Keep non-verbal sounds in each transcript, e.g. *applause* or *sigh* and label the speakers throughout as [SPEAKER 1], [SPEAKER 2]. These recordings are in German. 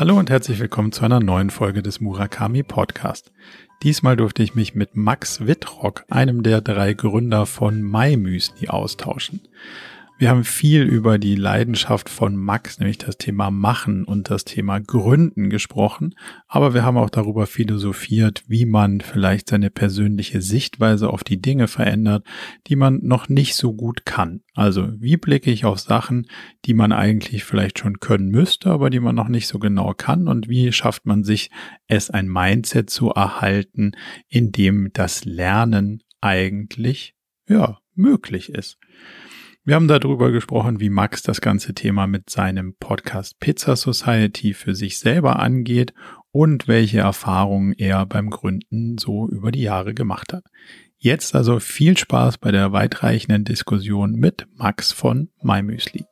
[SPEAKER 1] Hallo und herzlich willkommen zu einer neuen Folge des Murakami Podcast. Diesmal durfte ich mich mit Max Wittrock, einem der drei Gründer von MyMüsli, austauschen. Wir haben viel über die Leidenschaft von Max, nämlich das Thema Machen und das Thema Gründen gesprochen, aber wir haben auch darüber philosophiert, wie man vielleicht seine persönliche Sichtweise auf die Dinge verändert, die man noch nicht so gut kann. Also wie blicke ich auf Sachen, die man eigentlich vielleicht schon können müsste, aber die man noch nicht so genau kann und wie schafft man sich es ein Mindset zu erhalten, in dem das Lernen eigentlich ja möglich ist. Wir haben darüber gesprochen, wie Max das ganze Thema mit seinem Podcast Pizza Society für sich selber angeht und welche Erfahrungen er beim Gründen so über die Jahre gemacht hat. Jetzt also viel Spaß bei der weitreichenden Diskussion mit Max von MyMüsli.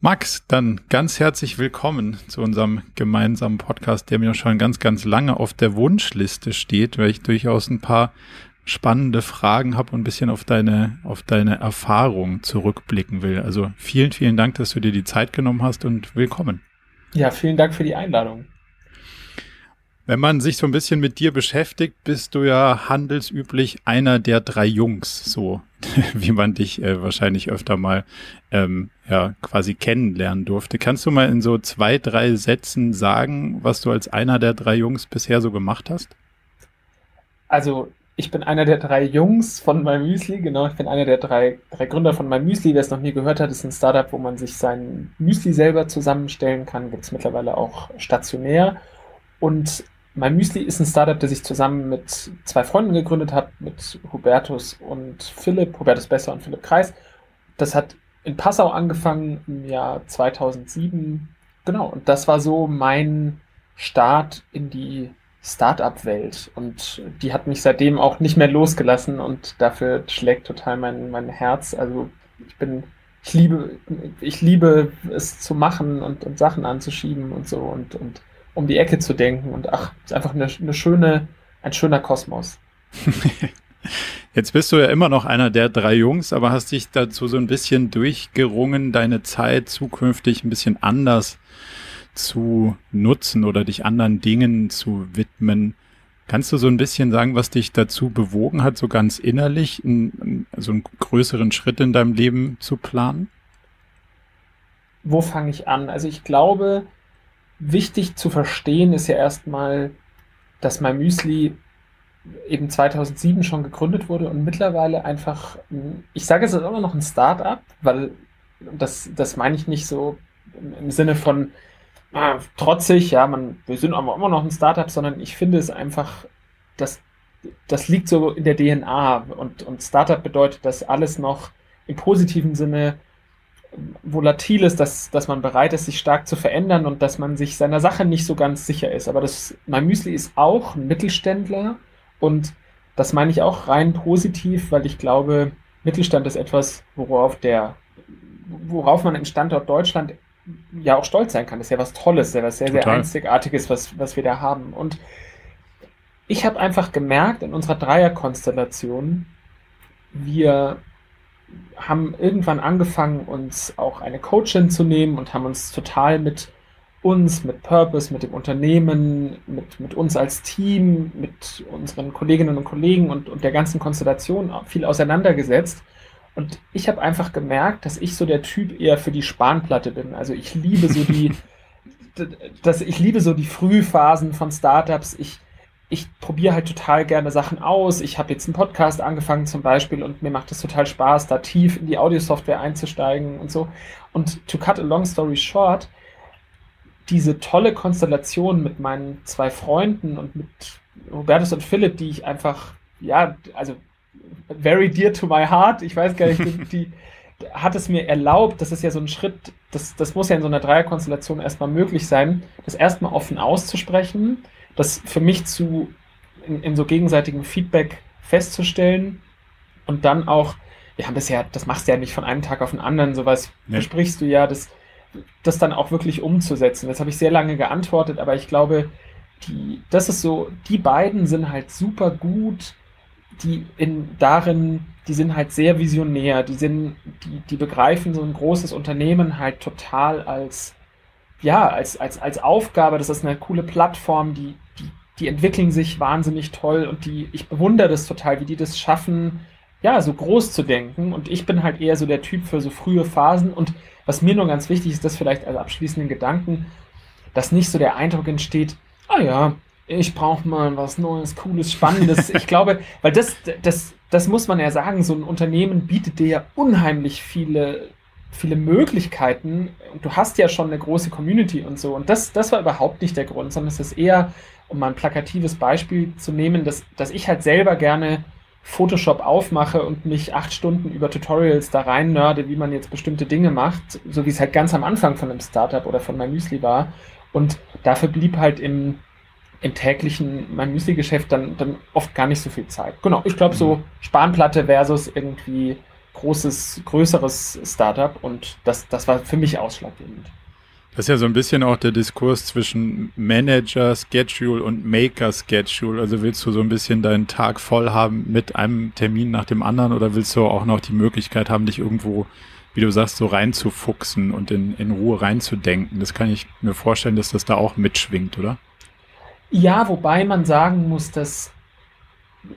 [SPEAKER 1] Max, dann ganz herzlich willkommen zu unserem gemeinsamen Podcast, der mir schon ganz, ganz lange auf der Wunschliste steht, weil ich durchaus ein paar spannende Fragen habe und ein bisschen auf deine, auf deine Erfahrung zurückblicken will. Also vielen, vielen Dank, dass du dir die Zeit genommen hast und willkommen.
[SPEAKER 2] Ja, vielen Dank für die Einladung.
[SPEAKER 1] Wenn man sich so ein bisschen mit dir beschäftigt, bist du ja handelsüblich einer der drei Jungs, so *laughs* wie man dich äh, wahrscheinlich öfter mal ähm, ja quasi kennenlernen durfte. Kannst du mal in so zwei, drei Sätzen sagen, was du als einer der drei Jungs bisher so gemacht hast?
[SPEAKER 2] Also ich bin einer der drei Jungs von MyMüsli, genau. Ich bin einer der drei, drei Gründer von MyMüsli. Wer es noch nie gehört hat, ist ein Startup, wo man sich sein Müsli selber zusammenstellen kann. Gibt es mittlerweile auch stationär. Und mein Müsli ist ein Startup, das ich zusammen mit zwei Freunden gegründet habe, mit Hubertus und Philipp, Hubertus Besser und Philipp Kreis. Das hat in Passau angefangen im Jahr 2007. Genau, und das war so mein Start in die Startup-Welt. Und die hat mich seitdem auch nicht mehr losgelassen und dafür schlägt total mein, mein Herz. Also ich bin, ich liebe, ich liebe es zu machen und, und Sachen anzuschieben und so und, und um die Ecke zu denken. Und ach, ist einfach eine, eine schöne, ein schöner Kosmos. *laughs*
[SPEAKER 1] Jetzt bist du ja immer noch einer der drei Jungs, aber hast dich dazu so ein bisschen durchgerungen, deine Zeit zukünftig ein bisschen anders zu nutzen oder dich anderen Dingen zu widmen. Kannst du so ein bisschen sagen, was dich dazu bewogen hat, so ganz innerlich einen, so einen größeren Schritt in deinem Leben zu planen?
[SPEAKER 2] Wo fange ich an? Also ich glaube, wichtig zu verstehen ist ja erstmal, dass mein Müsli eben 2007 schon gegründet wurde und mittlerweile einfach, ich sage es ist immer noch ein Start-up, weil das, das meine ich nicht so im Sinne von ah, trotzig, ja, man, wir sind aber immer noch ein Start-up, sondern ich finde es einfach, dass das liegt so in der DNA und, und Startup bedeutet, dass alles noch im positiven Sinne volatil ist, dass, dass man bereit ist, sich stark zu verändern und dass man sich seiner Sache nicht so ganz sicher ist. Aber das, mein Müsli ist auch ein Mittelständler und das meine ich auch rein positiv, weil ich glaube, Mittelstand ist etwas, worauf der, worauf man im Standort Deutschland ja auch stolz sein kann. Das ist ja was Tolles, ja was sehr, Total. sehr Einzigartiges, was, was wir da haben. Und ich habe einfach gemerkt in unserer Dreierkonstellation, wir haben irgendwann angefangen, uns auch eine Coachin zu nehmen und haben uns total mit uns, mit Purpose, mit dem Unternehmen, mit, mit uns als Team, mit unseren Kolleginnen und Kollegen und, und der ganzen Konstellation viel auseinandergesetzt. Und ich habe einfach gemerkt, dass ich so der Typ eher für die Spanplatte bin. Also ich liebe so die, *laughs* das, ich liebe so die Frühphasen von Startups. Ich, ich probiere halt total gerne Sachen aus. Ich habe jetzt einen Podcast angefangen zum Beispiel und mir macht es total Spaß, da tief in die Audiosoftware einzusteigen und so. Und to cut a long story short, diese tolle Konstellation mit meinen zwei Freunden und mit Robertus und Philipp, die ich einfach, ja, also very dear to my heart, ich weiß gar nicht, die, *laughs* hat es mir erlaubt, das ist ja so ein Schritt, das, das muss ja in so einer Dreierkonstellation erstmal möglich sein, das erstmal offen auszusprechen, das für mich zu in, in so gegenseitigem Feedback festzustellen und dann auch, wir haben das ja, das machst du ja nicht von einem Tag auf den anderen, sowas nee. besprichst du ja, das, das dann auch wirklich umzusetzen. Das habe ich sehr lange geantwortet, aber ich glaube, die, das ist so, die beiden sind halt super gut die in darin, die sind halt sehr visionär, die sind, die, die begreifen so ein großes Unternehmen halt total als, ja, als, als, als Aufgabe, das ist eine coole Plattform, die, die, die entwickeln sich wahnsinnig toll und die, ich bewundere das total, wie die das schaffen, ja, so groß zu denken. Und ich bin halt eher so der Typ für so frühe Phasen. Und was mir nur ganz wichtig ist, das vielleicht als abschließenden Gedanken, dass nicht so der Eindruck entsteht, ah ja, ich brauche mal was Neues, Cooles, Spannendes. *laughs* ich glaube, weil das, das, das muss man ja sagen, so ein Unternehmen bietet dir ja unheimlich viele, viele Möglichkeiten. Und du hast ja schon eine große Community und so. Und das, das war überhaupt nicht der Grund, sondern es ist eher, um mal ein plakatives Beispiel zu nehmen, dass, dass ich halt selber gerne Photoshop aufmache und mich acht Stunden über Tutorials da rein nörde, wie man jetzt bestimmte Dinge macht, so wie es halt ganz am Anfang von einem Startup oder von meinem Müsli war. Und dafür blieb halt im, im täglichen, mein Müsli-Geschäft dann, dann oft gar nicht so viel Zeit. Genau, ich glaube so mhm. Spanplatte versus irgendwie großes, größeres Startup und das, das war für mich ausschlaggebend.
[SPEAKER 1] Das ist ja so ein bisschen auch der Diskurs zwischen Manager Schedule und Maker Schedule. Also willst du so ein bisschen deinen Tag voll haben mit einem Termin nach dem anderen oder willst du auch noch die Möglichkeit haben, dich irgendwo wie du sagst, so reinzufuchsen und in, in Ruhe reinzudenken. Das kann ich mir vorstellen, dass das da auch mitschwingt, oder?
[SPEAKER 2] Ja, wobei man sagen muss, dass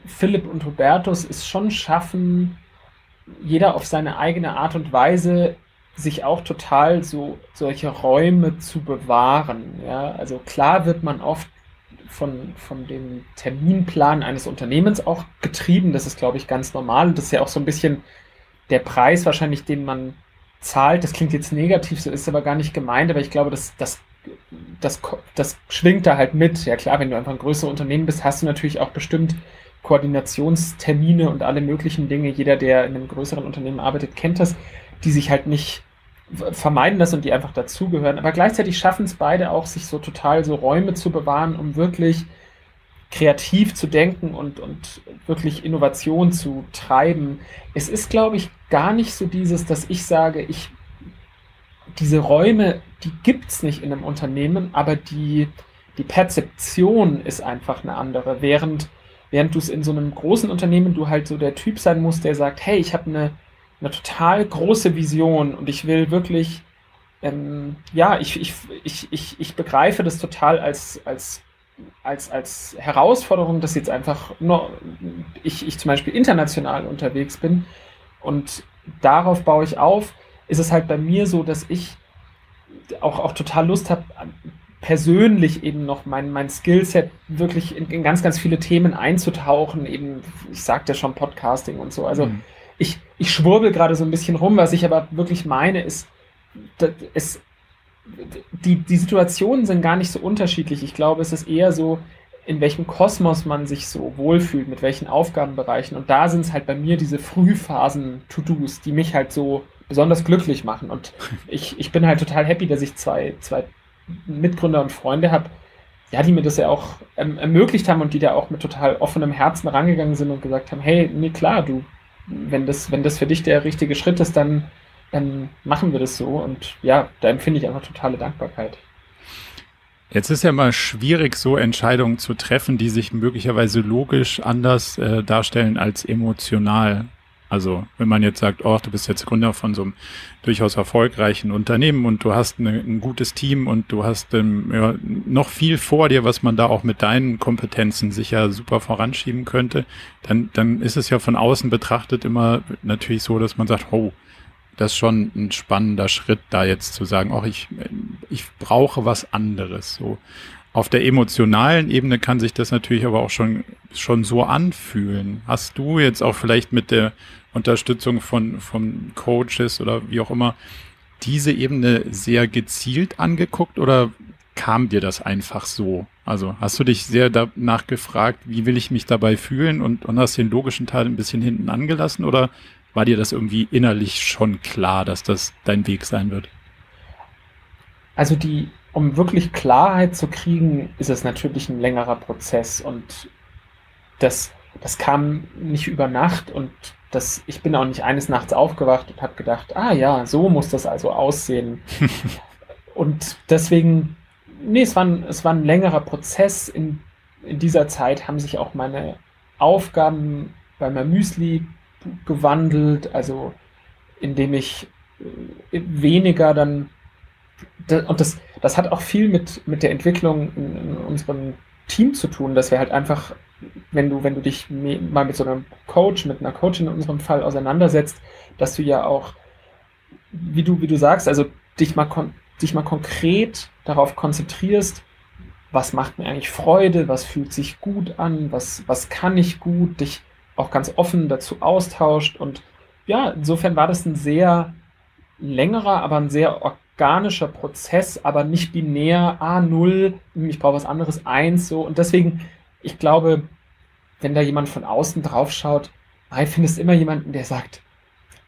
[SPEAKER 2] Philipp und Hubertus es schon schaffen, jeder auf seine eigene Art und Weise sich auch total so solche Räume zu bewahren. Ja, also klar wird man oft von, von dem Terminplan eines Unternehmens auch getrieben. Das ist, glaube ich, ganz normal. Das ist ja auch so ein bisschen der Preis wahrscheinlich, den man zahlt, das klingt jetzt negativ, so ist aber gar nicht gemeint, aber ich glaube, das, das, das, das schwingt da halt mit. Ja klar, wenn du einfach ein größeres Unternehmen bist, hast du natürlich auch bestimmt Koordinationstermine und alle möglichen Dinge. Jeder, der in einem größeren Unternehmen arbeitet, kennt das, die sich halt nicht vermeiden das und die einfach dazugehören. Aber gleichzeitig schaffen es beide auch, sich so total so Räume zu bewahren, um wirklich kreativ zu denken und, und wirklich Innovation zu treiben. Es ist, glaube ich, gar nicht so dieses, dass ich sage, ich diese Räume, die gibt es nicht in einem Unternehmen, aber die, die Perzeption ist einfach eine andere. Während, während du es in so einem großen Unternehmen, du halt so der Typ sein musst, der sagt, hey, ich habe eine, eine total große Vision und ich will wirklich, ähm, ja, ich, ich, ich, ich, ich begreife das total als, als als, als Herausforderung, dass jetzt einfach nur ich, ich zum Beispiel international unterwegs bin und darauf baue ich auf, ist es halt bei mir so, dass ich auch, auch total Lust habe, persönlich eben noch mein, mein Skillset wirklich in, in, ganz, ganz viele Themen einzutauchen. Eben, ich sagte ja schon Podcasting und so. Also mhm. ich, ich schwurbel gerade so ein bisschen rum, was ich aber wirklich meine, ist, es, die, die Situationen sind gar nicht so unterschiedlich. Ich glaube, es ist eher so, in welchem Kosmos man sich so wohlfühlt, mit welchen Aufgabenbereichen. Und da sind es halt bei mir diese Frühphasen-To-Dos, die mich halt so besonders glücklich machen. Und *laughs* ich, ich bin halt total happy, dass ich zwei, zwei Mitgründer und Freunde habe, ja, die mir das ja auch ähm, ermöglicht haben und die da auch mit total offenem Herzen rangegangen sind und gesagt haben, hey, nee, klar, du, wenn das, wenn das für dich der richtige Schritt ist, dann dann machen wir das so. Und ja, da empfinde ich einfach totale Dankbarkeit.
[SPEAKER 1] Jetzt ist ja mal schwierig, so Entscheidungen zu treffen, die sich möglicherweise logisch anders äh, darstellen als emotional. Also wenn man jetzt sagt, oh, du bist jetzt Gründer von so einem durchaus erfolgreichen Unternehmen und du hast eine, ein gutes Team und du hast ähm, ja, noch viel vor dir, was man da auch mit deinen Kompetenzen sicher super voranschieben könnte, dann, dann ist es ja von außen betrachtet immer natürlich so, dass man sagt, oh, das ist schon ein spannender Schritt, da jetzt zu sagen, auch ich, ich brauche was anderes. So auf der emotionalen Ebene kann sich das natürlich aber auch schon, schon so anfühlen. Hast du jetzt auch vielleicht mit der Unterstützung von, von Coaches oder wie auch immer diese Ebene sehr gezielt angeguckt oder kam dir das einfach so? Also hast du dich sehr danach gefragt, wie will ich mich dabei fühlen und, und hast den logischen Teil ein bisschen hinten angelassen oder war dir das irgendwie innerlich schon klar, dass das dein Weg sein wird?
[SPEAKER 2] Also die, um wirklich Klarheit zu kriegen, ist es natürlich ein längerer Prozess und das, das kam nicht über Nacht und das, ich bin auch nicht eines Nachts aufgewacht und habe gedacht, ah ja, so muss das also aussehen. *laughs* und deswegen, nee, es war, ein, es war ein längerer Prozess. In, in dieser Zeit haben sich auch meine Aufgaben bei meinem Müsli gewandelt, also indem ich äh, weniger dann und das, das hat auch viel mit, mit der Entwicklung in, in unserem Team zu tun, dass wir halt einfach, wenn du, wenn du dich mal mit so einem Coach, mit einer Coachin in unserem Fall auseinandersetzt, dass du ja auch, wie du, wie du sagst, also dich mal, dich mal konkret darauf konzentrierst, was macht mir eigentlich Freude, was fühlt sich gut an, was, was kann ich gut, dich auch ganz offen dazu austauscht. Und ja, insofern war das ein sehr längerer, aber ein sehr organischer Prozess, aber nicht binär, A0, ich brauche was anderes, 1, so. Und deswegen, ich glaube, wenn da jemand von außen drauf schaut, ich finde es immer jemanden, der sagt,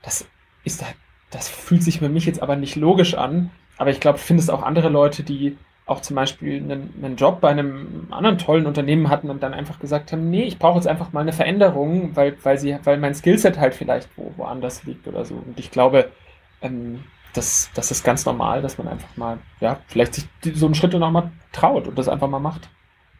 [SPEAKER 2] das ist das fühlt sich für mich jetzt aber nicht logisch an. Aber ich glaube, finde es auch andere Leute, die auch zum Beispiel einen, einen, Job bei einem anderen tollen Unternehmen hatten und dann einfach gesagt haben, nee, ich brauche jetzt einfach mal eine Veränderung, weil, weil sie, weil mein Skillset halt vielleicht wo, woanders liegt oder so. Und ich glaube, ähm, das, das ist ganz normal, dass man einfach mal, ja, vielleicht sich so einen Schritt noch mal traut und das einfach mal macht.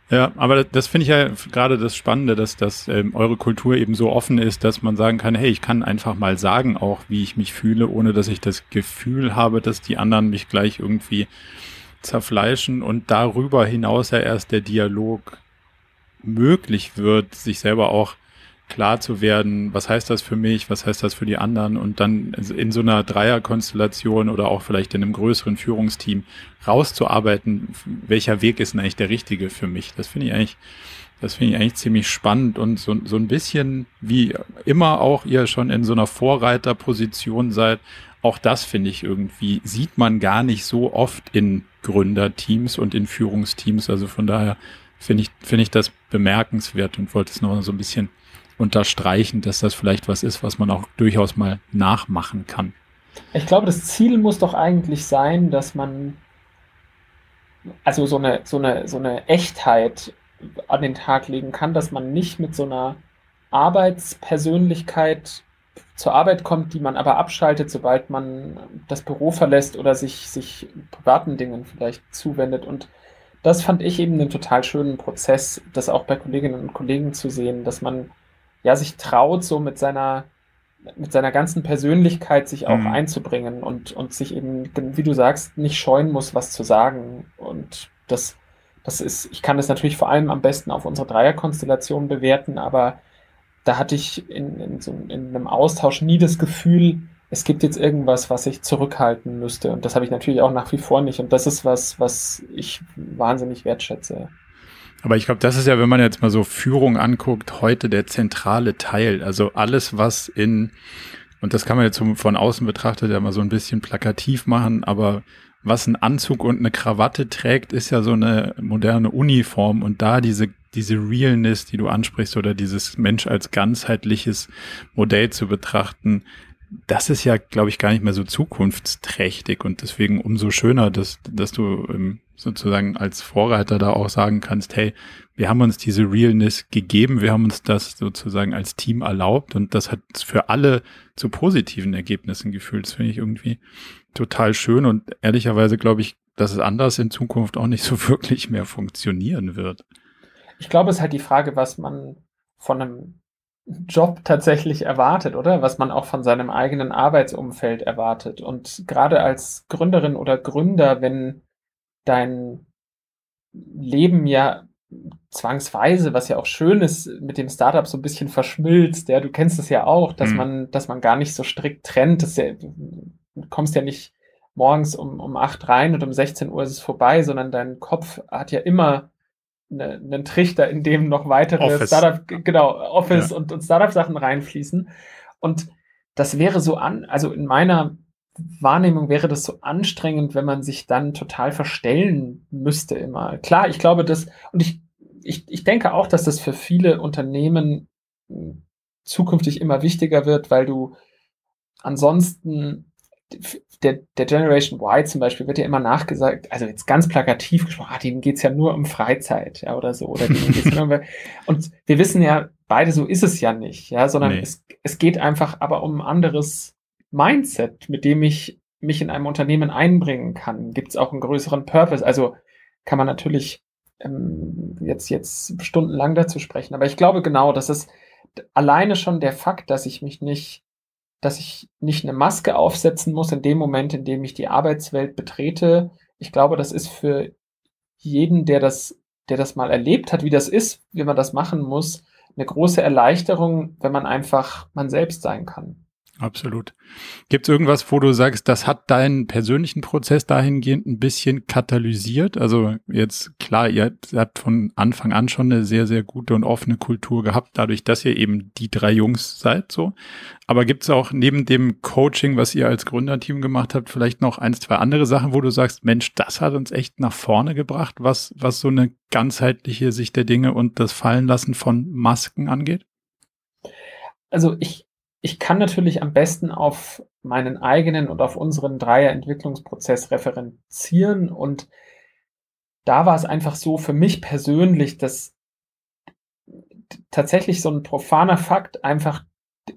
[SPEAKER 1] Ja, aber das finde ich ja gerade das Spannende, dass, dass ähm, eure Kultur eben so offen ist, dass man sagen kann, hey, ich kann einfach mal sagen auch, wie ich mich fühle, ohne dass ich das Gefühl habe, dass die anderen mich gleich irgendwie zerfleischen und darüber hinaus ja erst der Dialog möglich wird, sich selber auch klar zu werden, was heißt das für mich, was heißt das für die anderen und dann in so einer Dreierkonstellation oder auch vielleicht in einem größeren Führungsteam rauszuarbeiten, welcher Weg ist denn eigentlich der richtige für mich. Das finde ich eigentlich, das finde ich eigentlich ziemlich spannend und so, so ein bisschen wie immer auch ihr schon in so einer Vorreiterposition seid, auch das finde ich irgendwie, sieht man gar nicht so oft in Gründerteams und in Führungsteams. Also von daher finde ich, finde ich das bemerkenswert und wollte es noch so ein bisschen unterstreichen, dass das vielleicht was ist, was man auch durchaus mal nachmachen kann.
[SPEAKER 2] Ich glaube, das Ziel muss doch eigentlich sein, dass man also so eine, so eine, so eine Echtheit an den Tag legen kann, dass man nicht mit so einer Arbeitspersönlichkeit zur Arbeit kommt, die man aber abschaltet, sobald man das Büro verlässt oder sich, sich privaten Dingen vielleicht zuwendet. Und das fand ich eben einen total schönen Prozess, das auch bei Kolleginnen und Kollegen zu sehen, dass man ja sich traut, so mit seiner mit seiner ganzen Persönlichkeit sich auch mhm. einzubringen und, und sich eben, wie du sagst, nicht scheuen muss, was zu sagen. Und das, das ist, ich kann das natürlich vor allem am besten auf unsere Dreierkonstellation bewerten, aber da hatte ich in, in, so, in einem Austausch nie das Gefühl, es gibt jetzt irgendwas, was ich zurückhalten müsste. Und das habe ich natürlich auch nach wie vor nicht. Und das ist was, was ich wahnsinnig wertschätze.
[SPEAKER 1] Aber ich glaube, das ist ja, wenn man jetzt mal so Führung anguckt, heute der zentrale Teil. Also alles, was in, und das kann man jetzt von außen betrachtet ja mal so ein bisschen plakativ machen, aber was ein Anzug und eine Krawatte trägt, ist ja so eine moderne Uniform und da diese diese Realness, die du ansprichst, oder dieses Mensch als ganzheitliches Modell zu betrachten, das ist ja, glaube ich, gar nicht mehr so zukunftsträchtig und deswegen umso schöner, dass, dass du ähm, sozusagen als Vorreiter da auch sagen kannst, hey, wir haben uns diese Realness gegeben, wir haben uns das sozusagen als Team erlaubt und das hat für alle zu positiven Ergebnissen gefühlt. Das finde ich irgendwie total schön und ehrlicherweise glaube ich, dass es anders in Zukunft auch nicht so *laughs* wirklich mehr funktionieren wird.
[SPEAKER 2] Ich glaube, es ist halt die Frage, was man von einem Job tatsächlich erwartet, oder? Was man auch von seinem eigenen Arbeitsumfeld erwartet. Und gerade als Gründerin oder Gründer, wenn dein Leben ja zwangsweise, was ja auch schön ist, mit dem Startup so ein bisschen verschmilzt, ja, du kennst es ja auch, dass mhm. man, dass man gar nicht so strikt trennt, dass ja, du kommst ja nicht morgens um, um acht rein und um 16 Uhr ist es vorbei, sondern dein Kopf hat ja immer eine, einen Trichter, in dem noch weitere Office. Startup, genau, Office ja. und, und Startup-Sachen reinfließen. Und das wäre so an, also in meiner Wahrnehmung wäre das so anstrengend, wenn man sich dann total verstellen müsste immer. Klar, ich glaube, dass, und ich, ich, ich denke auch, dass das für viele Unternehmen zukünftig immer wichtiger wird, weil du ansonsten der, der Generation Y zum Beispiel wird ja immer nachgesagt, also jetzt ganz plakativ gesprochen, ah, denen geht's ja nur um Freizeit, ja, oder so, oder denen geht's nur um, *laughs* und wir wissen ja, beide so ist es ja nicht, ja, sondern nee. es, es geht einfach aber um ein anderes Mindset, mit dem ich mich in einem Unternehmen einbringen kann. Gibt's auch einen größeren Purpose? Also kann man natürlich ähm, jetzt, jetzt stundenlang dazu sprechen, aber ich glaube genau, dass es alleine schon der Fakt, dass ich mich nicht, dass ich nicht eine Maske aufsetzen muss in dem Moment, in dem ich die Arbeitswelt betrete. Ich glaube, das ist für jeden, der das, der das mal erlebt hat, wie das ist, wie man das machen muss, eine große Erleichterung, wenn man einfach man selbst sein kann.
[SPEAKER 1] Absolut. Gibt es irgendwas, wo du sagst, das hat deinen persönlichen Prozess dahingehend ein bisschen katalysiert? Also jetzt klar, ihr habt von Anfang an schon eine sehr, sehr gute und offene Kultur gehabt, dadurch, dass ihr eben die drei Jungs seid, so. Aber gibt es auch neben dem Coaching, was ihr als Gründerteam gemacht habt, vielleicht noch ein, zwei andere Sachen, wo du sagst, Mensch, das hat uns echt nach vorne gebracht, was, was so eine ganzheitliche Sicht der Dinge und das Fallenlassen von Masken angeht?
[SPEAKER 2] Also ich ich kann natürlich am besten auf meinen eigenen und auf unseren Dreier-Entwicklungsprozess referenzieren und da war es einfach so für mich persönlich, dass tatsächlich so ein profaner Fakt einfach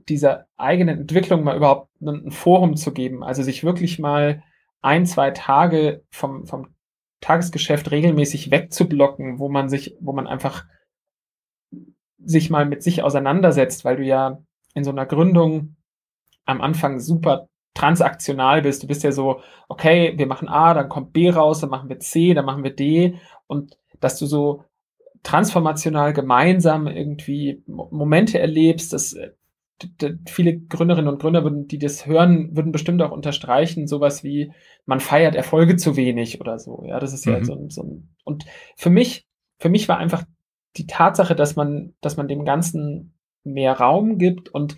[SPEAKER 2] dieser eigenen Entwicklung mal überhaupt ein Forum zu geben, also sich wirklich mal ein, zwei Tage vom, vom Tagesgeschäft regelmäßig wegzublocken, wo man sich, wo man einfach sich mal mit sich auseinandersetzt, weil du ja in so einer Gründung am Anfang super transaktional bist. Du bist ja so, okay, wir machen A, dann kommt B raus, dann machen wir C, dann machen wir D und dass du so transformational gemeinsam irgendwie Momente erlebst, dass viele Gründerinnen und Gründer würden, die das hören, würden bestimmt auch unterstreichen, sowas wie, man feiert Erfolge zu wenig oder so. Ja, das ist ja mhm. so, ein, so ein, und für mich, für mich war einfach die Tatsache, dass man, dass man dem Ganzen mehr Raum gibt und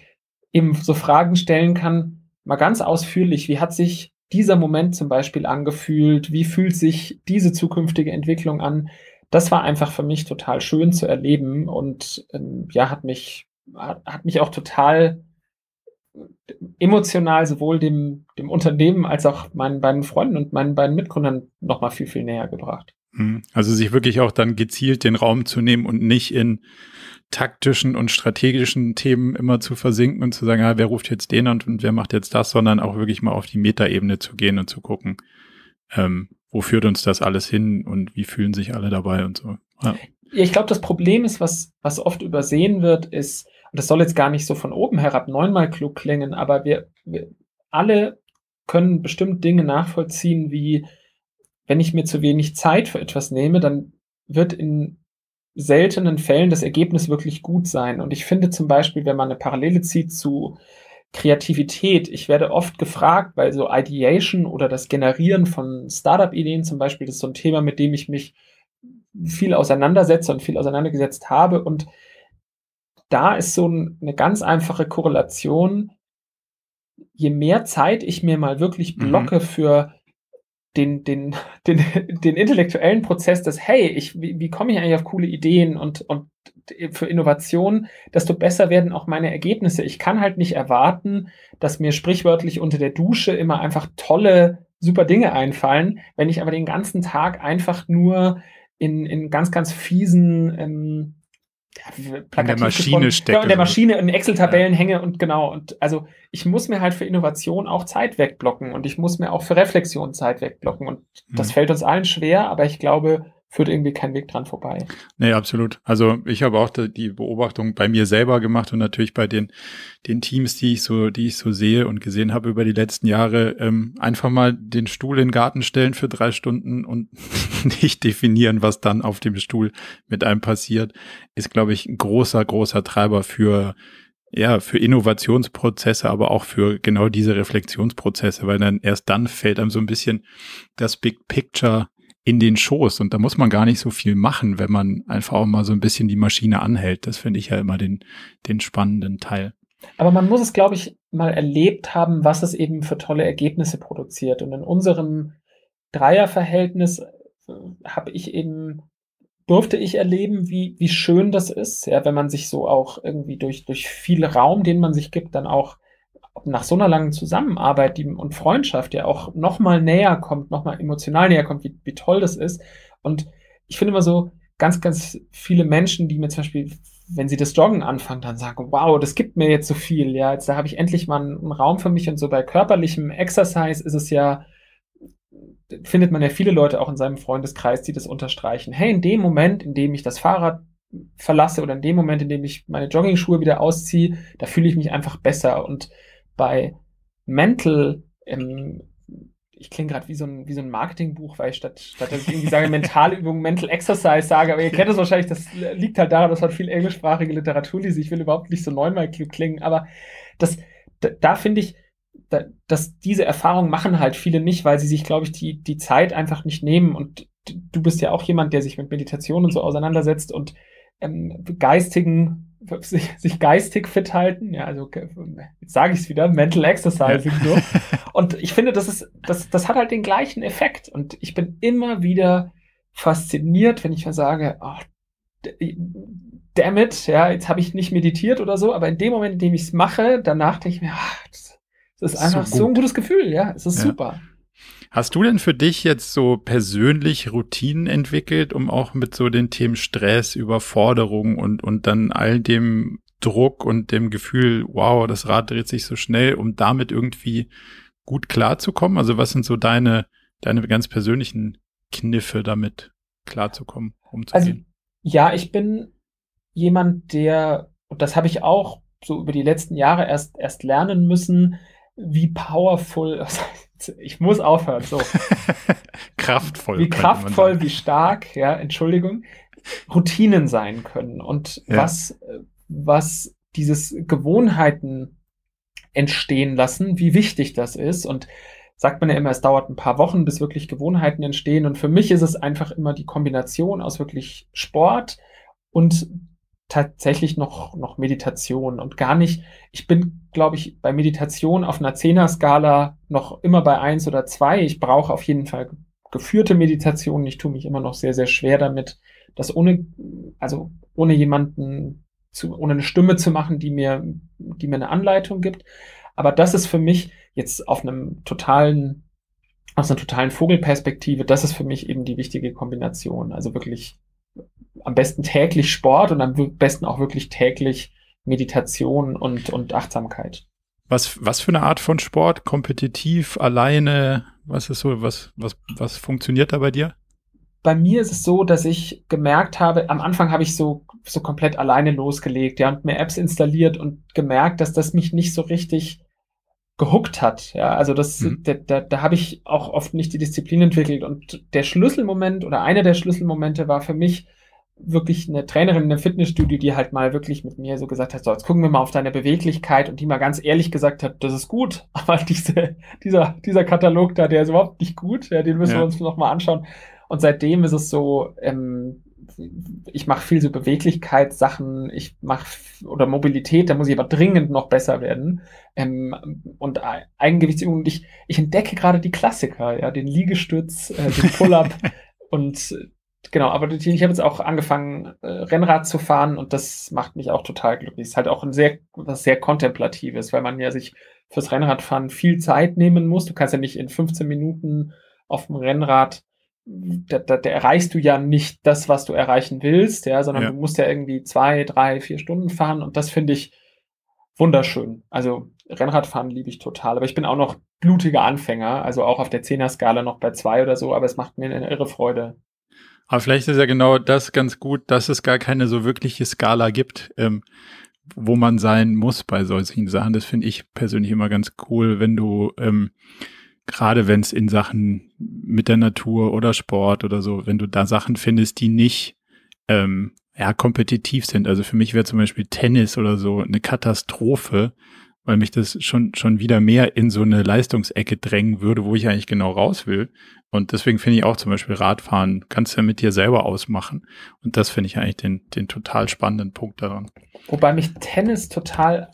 [SPEAKER 2] eben so Fragen stellen kann, mal ganz ausführlich, wie hat sich dieser Moment zum Beispiel angefühlt, wie fühlt sich diese zukünftige Entwicklung an, das war einfach für mich total schön zu erleben und ähm, ja, hat mich, hat, hat mich auch total emotional sowohl dem, dem Unternehmen als auch meinen beiden Freunden und meinen beiden Mitgründern nochmal viel, viel näher gebracht.
[SPEAKER 1] Hm. Also sich wirklich auch dann gezielt den Raum zu nehmen und nicht in taktischen und strategischen Themen immer zu versinken und zu sagen, ja, wer ruft jetzt den und, und wer macht jetzt das, sondern auch wirklich mal auf die Metaebene zu gehen und zu gucken, ähm, wo führt uns das alles hin und wie fühlen sich alle dabei und so.
[SPEAKER 2] Ja. Ich glaube, das Problem ist, was, was oft übersehen wird, ist, und das soll jetzt gar nicht so von oben herab neunmal klug klingen, aber wir, wir alle können bestimmt Dinge nachvollziehen, wie wenn ich mir zu wenig Zeit für etwas nehme, dann wird in seltenen Fällen das Ergebnis wirklich gut sein. Und ich finde zum Beispiel, wenn man eine Parallele zieht zu Kreativität, ich werde oft gefragt, weil so Ideation oder das Generieren von Startup-Ideen zum Beispiel, das ist so ein Thema, mit dem ich mich viel auseinandersetze und viel auseinandergesetzt habe. Und da ist so eine ganz einfache Korrelation. Je mehr Zeit ich mir mal wirklich mhm. blocke mhm. für den, den, *laughs* den, den intellektuellen Prozess des, hey, ich, wie, wie komme ich eigentlich auf coole Ideen und, und für Innovation, desto besser werden auch meine Ergebnisse. Ich kann halt nicht erwarten, dass mir sprichwörtlich unter der Dusche immer einfach tolle, super Dinge einfallen, wenn ich aber den ganzen Tag einfach nur in, in ganz, ganz fiesen ähm,
[SPEAKER 1] in der Maschine stecke.
[SPEAKER 2] in der Maschine in Excel-Tabellen ja. hänge und genau. Und also ich muss mir halt für Innovation auch Zeit wegblocken und ich muss mir auch für Reflexion Zeit wegblocken. Und das mhm. fällt uns allen schwer, aber ich glaube, führt irgendwie kein Weg dran vorbei.
[SPEAKER 1] Nee, absolut. Also ich habe auch die Beobachtung bei mir selber gemacht und natürlich bei den, den Teams, die ich so, die ich so sehe und gesehen habe über die letzten Jahre, ähm, einfach mal den Stuhl in den Garten stellen für drei Stunden und *laughs* nicht definieren, was dann auf dem Stuhl mit einem passiert, ist, glaube ich, ein großer, großer Treiber für ja, für Innovationsprozesse, aber auch für genau diese Reflexionsprozesse, weil dann erst dann fällt einem so ein bisschen das Big Picture in den Schoß. Und da muss man gar nicht so viel machen, wenn man einfach auch mal so ein bisschen die Maschine anhält. Das finde ich ja immer den, den spannenden Teil.
[SPEAKER 2] Aber man muss es, glaube ich, mal erlebt haben, was es eben für tolle Ergebnisse produziert. Und in unserem Dreierverhältnis äh, habe ich eben, durfte ich erleben, wie, wie schön das ist, ja, wenn man sich so auch irgendwie durch, durch viel Raum, den man sich gibt, dann auch nach so einer langen Zusammenarbeit die, und Freundschaft ja auch noch mal näher kommt, noch mal emotional näher kommt, wie, wie toll das ist. Und ich finde immer so, ganz, ganz viele Menschen, die mir zum Beispiel, wenn sie das Joggen anfangen, dann sagen, wow, das gibt mir jetzt so viel, ja, jetzt da habe ich endlich mal einen, einen Raum für mich und so bei körperlichem Exercise ist es ja, findet man ja viele Leute auch in seinem Freundeskreis, die das unterstreichen. Hey, in dem Moment, in dem ich das Fahrrad verlasse oder in dem Moment, in dem ich meine Jogging-Schuhe wieder ausziehe, da fühle ich mich einfach besser. Und bei Mental, ähm, ich klinge gerade wie so ein, wie so ein Marketingbuch, weil ich statt, statt dass ich irgendwie sage Mentalübung, Mental Exercise sage, aber ihr kennt es wahrscheinlich, das liegt halt daran, dass man viel englischsprachige Literatur liest. Ich will überhaupt nicht so neunmal klingen, aber das, da, da finde ich, da, dass diese Erfahrungen machen halt viele nicht, weil sie sich, glaube ich, die, die Zeit einfach nicht nehmen. Und du bist ja auch jemand, der sich mit Meditation und so auseinandersetzt und ähm, geistigen *laughs* sich, sich geistig fit halten. Ja, also jetzt sage ich es wieder, Mental Exercising ja. so. *laughs* Und ich finde, das ist, das, das hat halt den gleichen Effekt. Und ich bin immer wieder fasziniert, wenn ich mir sage, oh, damn it, ja, jetzt habe ich nicht meditiert oder so, aber in dem Moment, in dem ich es mache, danach denke ich mir, ach, das, das ist einfach so, so, ein gutes Gefühl, ja, es ist ja. super.
[SPEAKER 1] Hast du denn für dich jetzt so persönlich Routinen entwickelt, um auch mit so den Themen Stress, Überforderung und, und dann all dem Druck und dem Gefühl, wow, das Rad dreht sich so schnell, um damit irgendwie gut klarzukommen? Also was sind so deine, deine ganz persönlichen Kniffe damit klarzukommen, umzugehen?
[SPEAKER 2] Also, ja, ich bin jemand, der, und das habe ich auch so über die letzten Jahre erst, erst lernen müssen, wie powerful, *laughs* ich muss aufhören, so. *laughs*
[SPEAKER 1] kraftvoll.
[SPEAKER 2] Wie kraftvoll, wie stark, ja, Entschuldigung, Routinen sein können und ja. was, was dieses Gewohnheiten entstehen lassen, wie wichtig das ist und sagt man ja immer, es dauert ein paar Wochen, bis wirklich Gewohnheiten entstehen und für mich ist es einfach immer die Kombination aus wirklich Sport und tatsächlich noch, noch Meditation und gar nicht, ich bin, glaube ich, bei Meditation auf einer Zehner-Skala noch immer bei eins oder zwei. Ich brauche auf jeden Fall geführte Meditation. Ich tue mich immer noch sehr, sehr schwer damit, das ohne, also ohne jemanden zu, ohne eine Stimme zu machen, die mir, die mir eine Anleitung gibt. Aber das ist für mich jetzt auf einem totalen, aus einer totalen Vogelperspektive, das ist für mich eben die wichtige Kombination. Also wirklich am besten täglich Sport und am besten auch wirklich täglich Meditation und, und Achtsamkeit.
[SPEAKER 1] Was, was für eine Art von Sport? Kompetitiv, alleine? Was ist so, was, was, was funktioniert da bei dir?
[SPEAKER 2] Bei mir ist es so, dass ich gemerkt habe, am Anfang habe ich so, so komplett alleine losgelegt, ja, und mir Apps installiert und gemerkt, dass das mich nicht so richtig gehuckt hat. Ja, also das, mhm. da, da, da habe ich auch oft nicht die Disziplin entwickelt. Und der Schlüsselmoment oder einer der Schlüsselmomente war für mich, wirklich eine Trainerin in einem Fitnessstudio, die halt mal wirklich mit mir so gesagt hat, so, jetzt gucken wir mal auf deine Beweglichkeit und die mal ganz ehrlich gesagt hat, das ist gut, *laughs* aber diese, dieser, dieser Katalog da, der ist überhaupt nicht gut, ja, den müssen ja. wir uns noch mal anschauen. Und seitdem ist es so, ähm, ich mache viel so Beweglichkeitssachen, ich mache oder Mobilität, da muss ich aber dringend noch besser werden. Ähm, und Eigengewichtsübungen, ich, ich entdecke gerade die Klassiker, ja, den Liegestütz, äh, den *laughs* Pull-up und genau, aber ich habe jetzt auch angefangen, äh, Rennrad zu fahren und das macht mich auch total glücklich. Ist halt auch ein sehr, was sehr kontemplatives, weil man ja sich fürs Rennradfahren viel Zeit nehmen muss. Du kannst ja nicht in 15 Minuten auf dem Rennrad, da, da, da erreichst du ja nicht das, was du erreichen willst, ja, sondern ja. du musst ja irgendwie zwei, drei, vier Stunden fahren und das finde ich wunderschön. Also Rennradfahren liebe ich total, aber ich bin auch noch blutiger Anfänger, also auch auf der Zehner-Skala noch bei zwei oder so, aber es macht mir eine irre Freude,
[SPEAKER 1] aber vielleicht ist ja genau das ganz gut, dass es gar keine so wirkliche Skala gibt, ähm, wo man sein muss bei solchen Sachen. Das finde ich persönlich immer ganz cool, wenn du ähm, gerade wenn es in Sachen mit der Natur oder Sport oder so, wenn du da Sachen findest, die nicht ähm, ja kompetitiv sind. Also für mich wäre zum Beispiel Tennis oder so eine Katastrophe, weil mich das schon, schon wieder mehr in so eine Leistungsecke drängen würde, wo ich eigentlich genau raus will. Und deswegen finde ich auch zum Beispiel Radfahren, kannst du ja mit dir selber ausmachen. Und das finde ich eigentlich den, den total spannenden Punkt daran.
[SPEAKER 2] Wobei mich Tennis total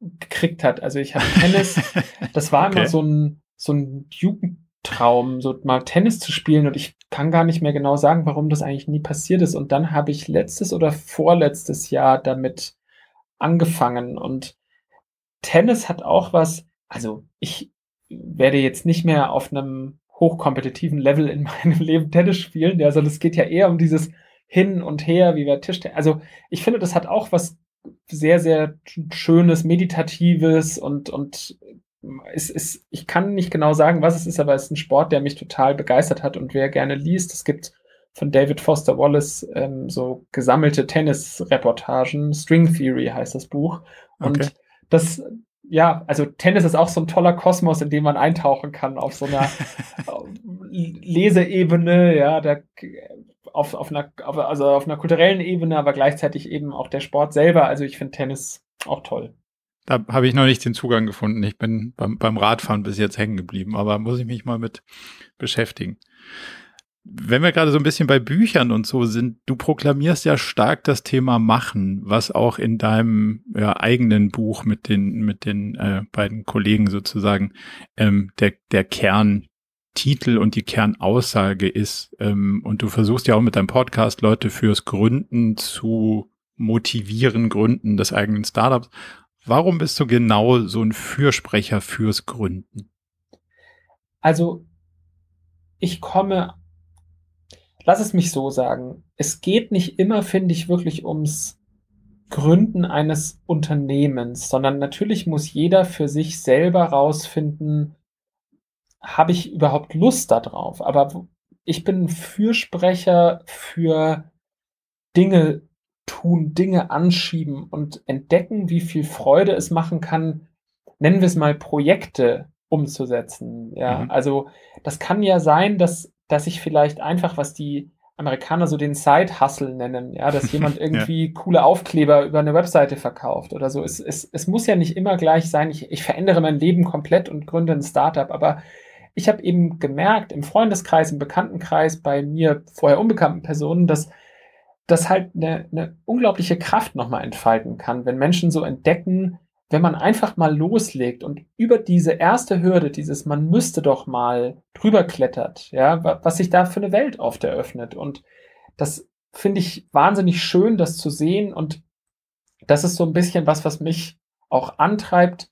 [SPEAKER 2] gekriegt hat. Also ich habe Tennis, *laughs* das war okay. immer so ein, so ein Jugendtraum, so mal Tennis zu spielen und ich kann gar nicht mehr genau sagen, warum das eigentlich nie passiert ist. Und dann habe ich letztes oder vorletztes Jahr damit angefangen und Tennis hat auch was, also ich werde jetzt nicht mehr auf einem hochkompetitiven Level in *laughs* meinem Leben Tennis spielen, ja, sondern es geht ja eher um dieses Hin und Her, wie wir Tischtennis. Also ich finde, das hat auch was sehr, sehr Schönes, Meditatives und, und es ist, ich kann nicht genau sagen, was es ist, aber es ist ein Sport, der mich total begeistert hat und wer gerne liest. Es gibt von David Foster Wallace ähm, so gesammelte Tennis-Reportagen. String Theory heißt das Buch. Und okay. das, ja, also Tennis ist auch so ein toller Kosmos, in dem man eintauchen kann auf so einer *laughs* Leseebene, ja, da auf, auf einer, auf, also auf einer kulturellen Ebene, aber gleichzeitig eben auch der Sport selber. Also ich finde Tennis auch toll.
[SPEAKER 1] Da habe ich noch nicht den Zugang gefunden. Ich bin beim, beim Radfahren bis jetzt hängen geblieben, aber muss ich mich mal mit beschäftigen wenn wir gerade so ein bisschen bei Büchern und so sind, du proklamierst ja stark das Thema Machen, was auch in deinem ja, eigenen Buch mit den mit den äh, beiden Kollegen sozusagen ähm, der der Kerntitel und die Kernaussage ist. Ähm, und du versuchst ja auch mit deinem Podcast Leute fürs Gründen zu motivieren, Gründen des eigenen Startups. Warum bist du genau so ein Fürsprecher fürs Gründen?
[SPEAKER 2] Also ich komme lass es mich so sagen. Es geht nicht immer, finde ich, wirklich ums Gründen eines Unternehmens, sondern natürlich muss jeder für sich selber rausfinden, habe ich überhaupt Lust darauf? Aber ich bin ein Fürsprecher für Dinge tun, Dinge anschieben und entdecken, wie viel Freude es machen kann, nennen wir es mal Projekte umzusetzen. Ja, mhm. also das kann ja sein, dass dass ich vielleicht einfach, was die Amerikaner so den Side-Hustle nennen, ja, dass *laughs* jemand irgendwie ja. coole Aufkleber über eine Webseite verkauft oder so. Es, es, es muss ja nicht immer gleich sein, ich, ich verändere mein Leben komplett und gründe ein Startup, aber ich habe eben gemerkt, im Freundeskreis, im Bekanntenkreis, bei mir vorher unbekannten Personen, dass das halt eine, eine unglaubliche Kraft nochmal entfalten kann, wenn Menschen so entdecken, wenn man einfach mal loslegt und über diese erste Hürde, dieses man müsste doch mal drüber klettert, ja, was sich da für eine Welt oft eröffnet. Und das finde ich wahnsinnig schön, das zu sehen. Und das ist so ein bisschen was, was mich auch antreibt,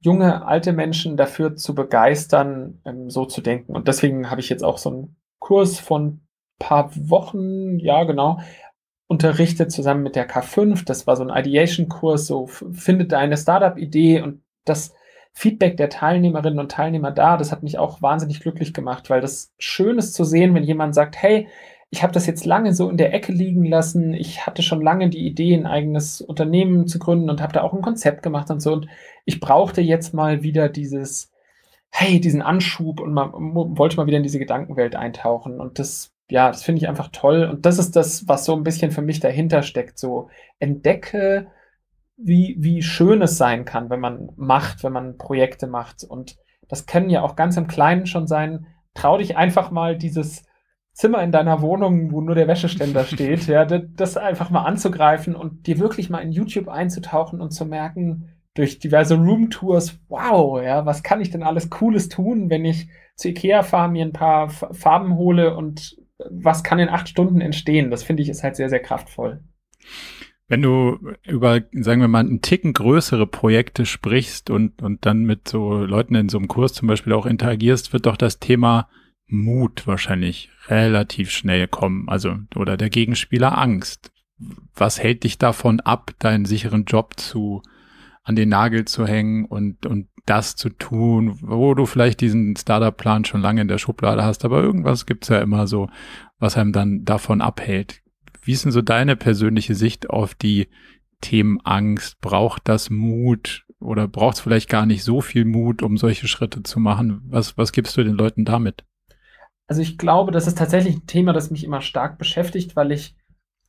[SPEAKER 2] junge, alte Menschen dafür zu begeistern, ähm, so zu denken. Und deswegen habe ich jetzt auch so einen Kurs von paar Wochen, ja genau, unterrichtet zusammen mit der K5. Das war so ein Ideation-Kurs, so findet deine Startup-Idee und das Feedback der Teilnehmerinnen und Teilnehmer da, das hat mich auch wahnsinnig glücklich gemacht, weil das schön ist zu sehen, wenn jemand sagt, hey, ich habe das jetzt lange so in der Ecke liegen lassen, ich hatte schon lange die Idee, ein eigenes Unternehmen zu gründen und habe da auch ein Konzept gemacht und so und ich brauchte jetzt mal wieder dieses, hey, diesen Anschub und man wollte mal wieder in diese Gedankenwelt eintauchen und das ja, das finde ich einfach toll. Und das ist das, was so ein bisschen für mich dahinter steckt. So entdecke, wie, wie schön es sein kann, wenn man macht, wenn man Projekte macht. Und das können ja auch ganz im Kleinen schon sein. Trau dich einfach mal dieses Zimmer in deiner Wohnung, wo nur der Wäscheständer *laughs* steht, ja, das einfach mal anzugreifen und dir wirklich mal in YouTube einzutauchen und zu merken, durch diverse Roomtours, wow, ja, was kann ich denn alles Cooles tun, wenn ich zu Ikea fahre, mir ein paar Farben hole und was kann in acht Stunden entstehen? Das finde ich ist halt sehr, sehr kraftvoll.
[SPEAKER 1] Wenn du über, sagen wir mal, einen Ticken größere Projekte sprichst und, und dann mit so Leuten in so einem Kurs zum Beispiel auch interagierst, wird doch das Thema Mut wahrscheinlich relativ schnell kommen. Also, oder der Gegenspieler Angst. Was hält dich davon ab, deinen sicheren Job zu, an den Nagel zu hängen und, und das zu tun, wo du vielleicht diesen Startup-Plan schon lange in der Schublade hast, aber irgendwas gibt's ja immer so, was einem dann davon abhält. Wie ist denn so deine persönliche Sicht auf die Themen Angst? Braucht das Mut oder braucht es vielleicht gar nicht so viel Mut, um solche Schritte zu machen? Was, was gibst du den Leuten damit?
[SPEAKER 2] Also ich glaube, das ist tatsächlich ein Thema, das mich immer stark beschäftigt, weil ich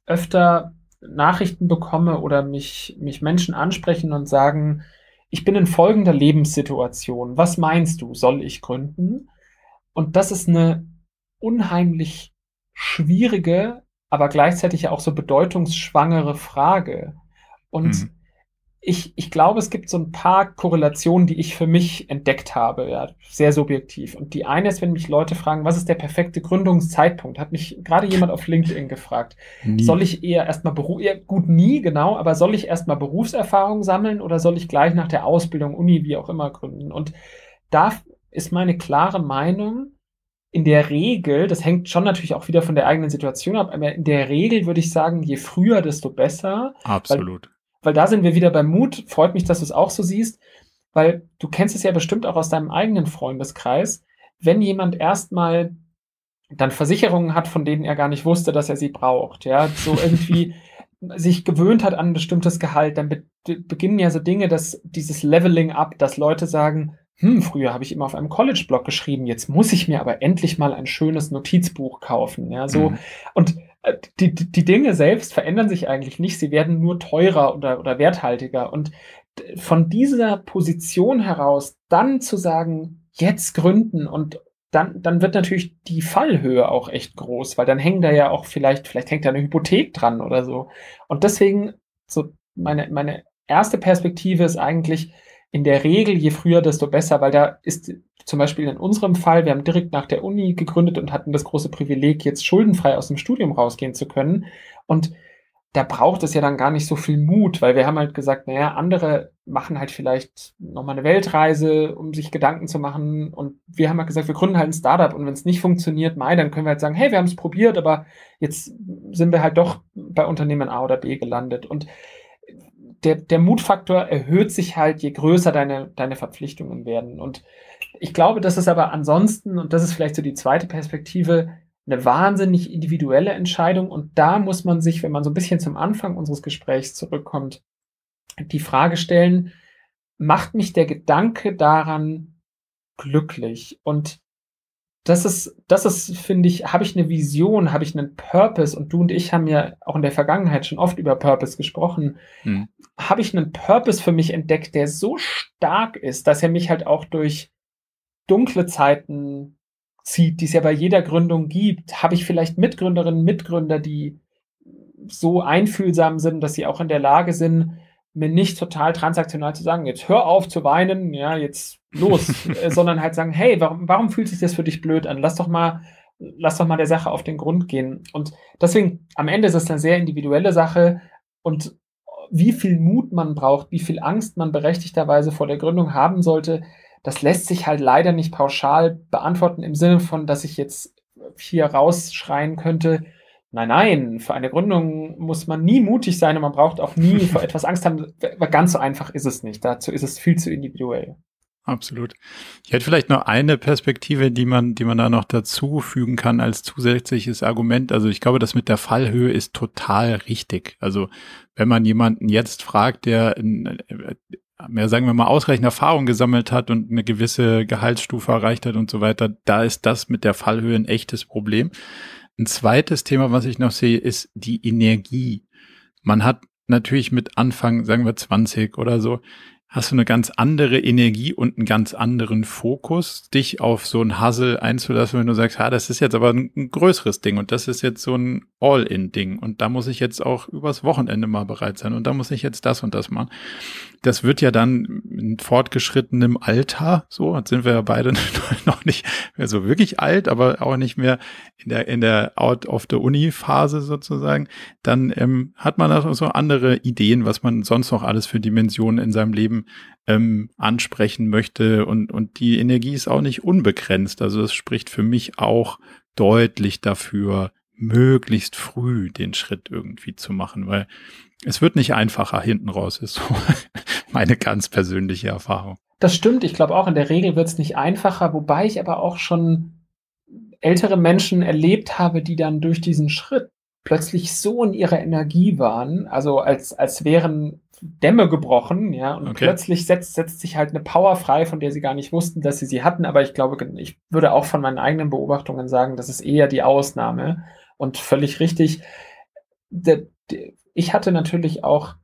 [SPEAKER 2] öfter Nachrichten bekomme oder mich, mich Menschen ansprechen und sagen, ich bin in folgender Lebenssituation. Was meinst du? Soll ich gründen? Und das ist eine unheimlich schwierige, aber gleichzeitig auch so bedeutungsschwangere Frage. Und mhm ich, ich glaube, es gibt so ein paar Korrelationen, die ich für mich entdeckt habe, ja, sehr subjektiv. Und die eine ist, wenn mich Leute fragen, was ist der perfekte Gründungszeitpunkt? Hat mich gerade jemand auf LinkedIn gefragt. Nie. Soll ich eher erstmal Beruf, ja, gut, nie, genau, aber soll ich erstmal Berufserfahrung sammeln oder soll ich gleich nach der Ausbildung, Uni, wie auch immer gründen? Und da ist meine klare Meinung, in der Regel, das hängt schon natürlich auch wieder von der eigenen Situation ab, aber in der Regel würde ich sagen, je früher, desto besser.
[SPEAKER 1] Absolut
[SPEAKER 2] weil da sind wir wieder beim Mut. Freut mich, dass du es auch so siehst, weil du kennst es ja bestimmt auch aus deinem eigenen Freundeskreis. Wenn jemand erstmal dann Versicherungen hat, von denen er gar nicht wusste, dass er sie braucht. Ja, so irgendwie *laughs* sich gewöhnt hat an ein bestimmtes Gehalt, dann be beginnen ja so Dinge, dass dieses Leveling up, dass Leute sagen, hm, früher habe ich immer auf einem College-Blog geschrieben, jetzt muss ich mir aber endlich mal ein schönes Notizbuch kaufen. Ja, so. Mhm. Und die, die Dinge selbst verändern sich eigentlich nicht, sie werden nur teurer oder, oder werthaltiger. Und von dieser Position heraus dann zu sagen, jetzt gründen und dann, dann wird natürlich die Fallhöhe auch echt groß, weil dann hängen da ja auch vielleicht, vielleicht hängt da eine Hypothek dran oder so. Und deswegen, so meine, meine erste Perspektive ist eigentlich, in der Regel, je früher, desto besser, weil da ist zum Beispiel in unserem Fall, wir haben direkt nach der Uni gegründet und hatten das große Privileg, jetzt schuldenfrei aus dem Studium rausgehen zu können. Und da braucht es ja dann gar nicht so viel Mut, weil wir haben halt gesagt, naja, andere machen halt vielleicht nochmal eine Weltreise, um sich Gedanken zu machen. Und wir haben halt gesagt, wir gründen halt ein Startup und wenn es nicht funktioniert, mai, dann können wir halt sagen, hey, wir haben es probiert, aber jetzt sind wir halt doch bei Unternehmen A oder B gelandet. Und der, der Mutfaktor erhöht sich halt, je größer deine, deine Verpflichtungen werden. Und ich glaube, das ist aber ansonsten, und das ist vielleicht so die zweite Perspektive, eine wahnsinnig individuelle Entscheidung. Und da muss man sich, wenn man so ein bisschen zum Anfang unseres Gesprächs zurückkommt, die Frage stellen, macht mich der Gedanke daran glücklich? Und das ist, das ist, finde ich, habe ich eine Vision, habe ich einen Purpose und du und ich haben ja auch in der Vergangenheit schon oft über Purpose gesprochen. Hm. Habe ich einen Purpose für mich entdeckt, der so stark ist, dass er mich halt auch durch dunkle Zeiten zieht, die es ja bei jeder Gründung gibt, habe ich vielleicht Mitgründerinnen, Mitgründer, die so einfühlsam sind, dass sie auch in der Lage sind, mir nicht total transaktional zu sagen, jetzt hör auf zu weinen, ja, jetzt los, *laughs* äh, sondern halt sagen, hey, warum, warum fühlt sich das für dich blöd an? Lass doch mal, lass doch mal der Sache auf den Grund gehen. Und deswegen, am Ende ist es eine sehr individuelle Sache und wie viel Mut man braucht, wie viel Angst man berechtigterweise vor der Gründung haben sollte, das lässt sich halt leider nicht pauschal beantworten im Sinne von, dass ich jetzt hier rausschreien könnte, nein, nein, für eine Gründung muss man nie mutig sein und man braucht auch nie *laughs* vor etwas Angst haben. Ganz so einfach ist es nicht. Dazu ist es viel zu individuell.
[SPEAKER 1] Absolut. Ich hätte vielleicht noch eine Perspektive, die man, die man da noch dazu fügen kann als zusätzliches Argument. Also ich glaube, das mit der Fallhöhe ist total richtig. Also wenn man jemanden jetzt fragt, der mehr sagen wir mal ausreichend Erfahrung gesammelt hat und eine gewisse Gehaltsstufe erreicht hat und so weiter, da ist das mit der Fallhöhe ein echtes Problem. Ein zweites Thema, was ich noch sehe, ist die Energie. Man hat natürlich mit Anfang, sagen wir 20 oder so, hast du eine ganz andere Energie und einen ganz anderen Fokus, dich auf so ein Hustle einzulassen, wenn du sagst, ha, das ist jetzt aber ein größeres Ding und das ist jetzt so ein All-in-Ding und da muss ich jetzt auch übers Wochenende mal bereit sein und da muss ich jetzt das und das machen. Das wird ja dann in fortgeschrittenem Alter, so, jetzt sind wir ja beide *laughs* noch nicht mehr so wirklich alt, aber auch nicht mehr in der, in der Out of the Uni Phase sozusagen, dann ähm, hat man auch so andere Ideen, was man sonst noch alles für Dimensionen in seinem Leben ähm, ansprechen möchte und, und die Energie ist auch nicht unbegrenzt. Also das spricht für mich auch deutlich dafür, möglichst früh den Schritt irgendwie zu machen, weil es wird nicht einfacher hinten raus, ist so *laughs* meine ganz persönliche Erfahrung.
[SPEAKER 2] Das stimmt, ich glaube auch, in der Regel wird es nicht einfacher, wobei ich aber auch schon ältere Menschen erlebt habe, die dann durch diesen Schritt plötzlich so in ihrer Energie waren, also als, als wären Dämme gebrochen, ja, und okay. plötzlich setzt, setzt sich halt eine Power frei, von der sie gar nicht wussten, dass sie sie hatten, aber ich glaube, ich würde auch von meinen eigenen Beobachtungen sagen, das ist eher die Ausnahme und völlig richtig. Ich hatte natürlich auch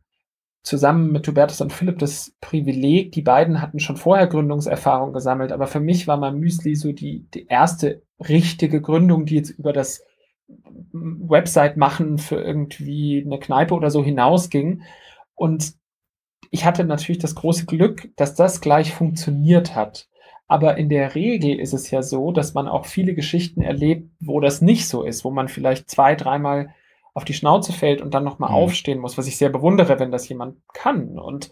[SPEAKER 2] zusammen mit Hubertus und Philipp das Privileg, die beiden hatten schon vorher Gründungserfahrung gesammelt, aber für mich war mein Müsli so die, die erste richtige Gründung, die jetzt über das Website machen für irgendwie eine Kneipe oder so hinausging. Und ich hatte natürlich das große Glück, dass das gleich funktioniert hat. Aber in der Regel ist es ja so, dass man auch viele Geschichten erlebt, wo das nicht so ist, wo man vielleicht zwei, dreimal auf die Schnauze fällt und dann nochmal mhm. aufstehen muss, was ich sehr bewundere, wenn das jemand kann. Und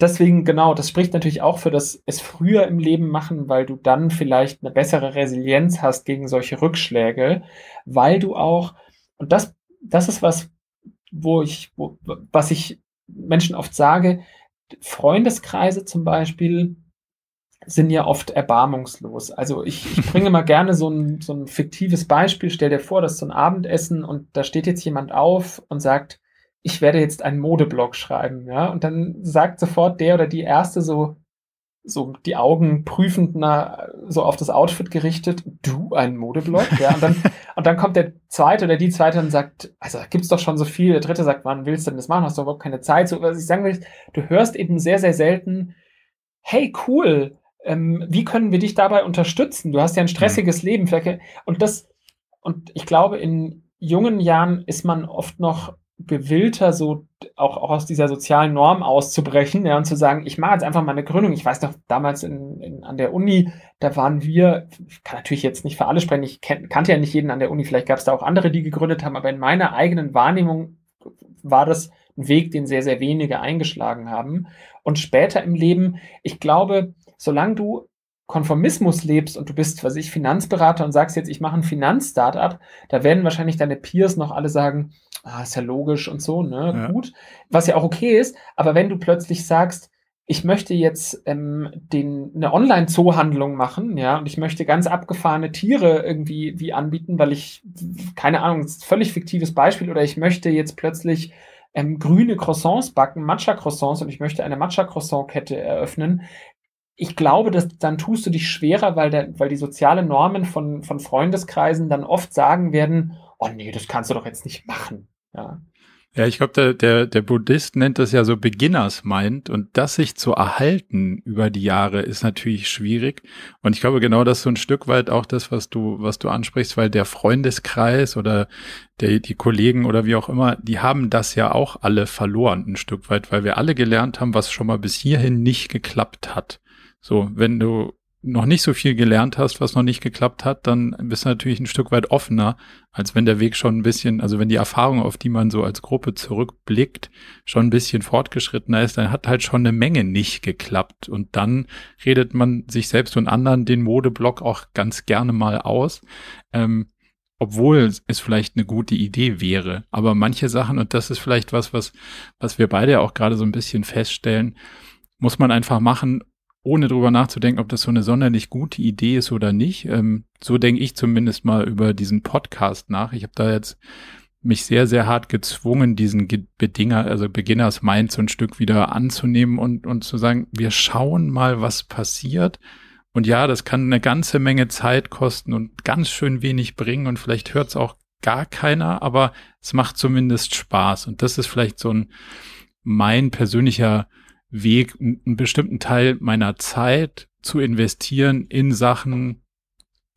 [SPEAKER 2] deswegen, genau, das spricht natürlich auch für das es früher im Leben machen, weil du dann vielleicht eine bessere Resilienz hast gegen solche Rückschläge, weil du auch, und das, das ist was, wo ich, wo, was ich Menschen oft sage, Freundeskreise zum Beispiel sind ja oft erbarmungslos. Also ich, ich bringe mal gerne so ein, so ein fiktives Beispiel. Stell dir vor, das ist so ein Abendessen und da steht jetzt jemand auf und sagt, ich werde jetzt einen Modeblog schreiben, ja, und dann sagt sofort der oder die erste so, so die Augen prüfend na, so auf das Outfit gerichtet, du ein Modeblog, ja, und dann, *laughs* und dann kommt der zweite oder die zweite und sagt, also gibt's doch schon so viel, der dritte sagt, wann willst du denn das machen, hast du überhaupt keine Zeit, so, was ich sagen will, du hörst eben sehr, sehr selten, hey, cool, ähm, wie können wir dich dabei unterstützen? Du hast ja ein stressiges mhm. Leben, und das, und ich glaube, in jungen Jahren ist man oft noch gewillter, so auch, auch aus dieser sozialen Norm auszubrechen ja, und zu sagen, ich mache jetzt einfach mal eine Gründung. Ich weiß noch, damals in, in, an der Uni, da waren wir, ich kann natürlich jetzt nicht für alle sprechen, ich kenn, kannte ja nicht jeden an der Uni, vielleicht gab es da auch andere, die gegründet haben, aber in meiner eigenen Wahrnehmung war das ein Weg, den sehr, sehr wenige eingeschlagen haben. Und später im Leben, ich glaube, solange du Konformismus lebst und du bist, was ich, Finanzberater und sagst jetzt, ich mache ein Finanzstartup, da werden wahrscheinlich deine Peers noch alle sagen, ah, ist ja logisch und so, ne, ja. gut, was ja auch okay ist, aber wenn du plötzlich sagst, ich möchte jetzt ähm, den, eine Online-Zoohandlung machen, ja, und ich möchte ganz abgefahrene Tiere irgendwie wie anbieten, weil ich, keine Ahnung, völlig fiktives Beispiel, oder ich möchte jetzt plötzlich ähm, grüne Croissants backen, Matcha-Croissants, und ich möchte eine Matcha-Croissant-Kette eröffnen. Ich glaube, dass dann tust du dich schwerer, weil, der, weil die soziale Normen von, von Freundeskreisen dann oft sagen werden, oh nee, das kannst du doch jetzt nicht machen. Ja.
[SPEAKER 1] Ja, ich glaube, der, der, der Buddhist nennt das ja so Beginners Mind und das sich zu erhalten über die Jahre ist natürlich schwierig. Und ich glaube, genau das ist so ein Stück weit auch das, was du, was du ansprichst, weil der Freundeskreis oder der, die Kollegen oder wie auch immer, die haben das ja auch alle verloren ein Stück weit, weil wir alle gelernt haben, was schon mal bis hierhin nicht geklappt hat. So, wenn du noch nicht so viel gelernt hast, was noch nicht geklappt hat, dann bist du natürlich ein Stück weit offener, als wenn der Weg schon ein bisschen, also wenn die Erfahrung, auf die man so als Gruppe zurückblickt, schon ein bisschen fortgeschrittener ist, dann hat halt schon eine Menge nicht geklappt. Und dann redet man sich selbst und anderen den Modeblock auch ganz gerne mal aus. Ähm, obwohl es vielleicht eine gute Idee wäre. Aber manche Sachen, und das ist vielleicht was, was, was wir beide auch gerade so ein bisschen feststellen, muss man einfach machen, ohne drüber nachzudenken, ob das so eine sonderlich gute Idee ist oder nicht. Ähm, so denke ich zumindest mal über diesen Podcast nach. Ich habe da jetzt mich sehr, sehr hart gezwungen, diesen Bedinger, also Beginners Mind so ein Stück wieder anzunehmen und, und zu sagen, wir schauen mal, was passiert. Und ja, das kann eine ganze Menge Zeit kosten und ganz schön wenig bringen und vielleicht hört es auch gar keiner, aber es macht zumindest Spaß. Und das ist vielleicht so ein mein persönlicher Weg, einen bestimmten Teil meiner Zeit zu investieren in Sachen,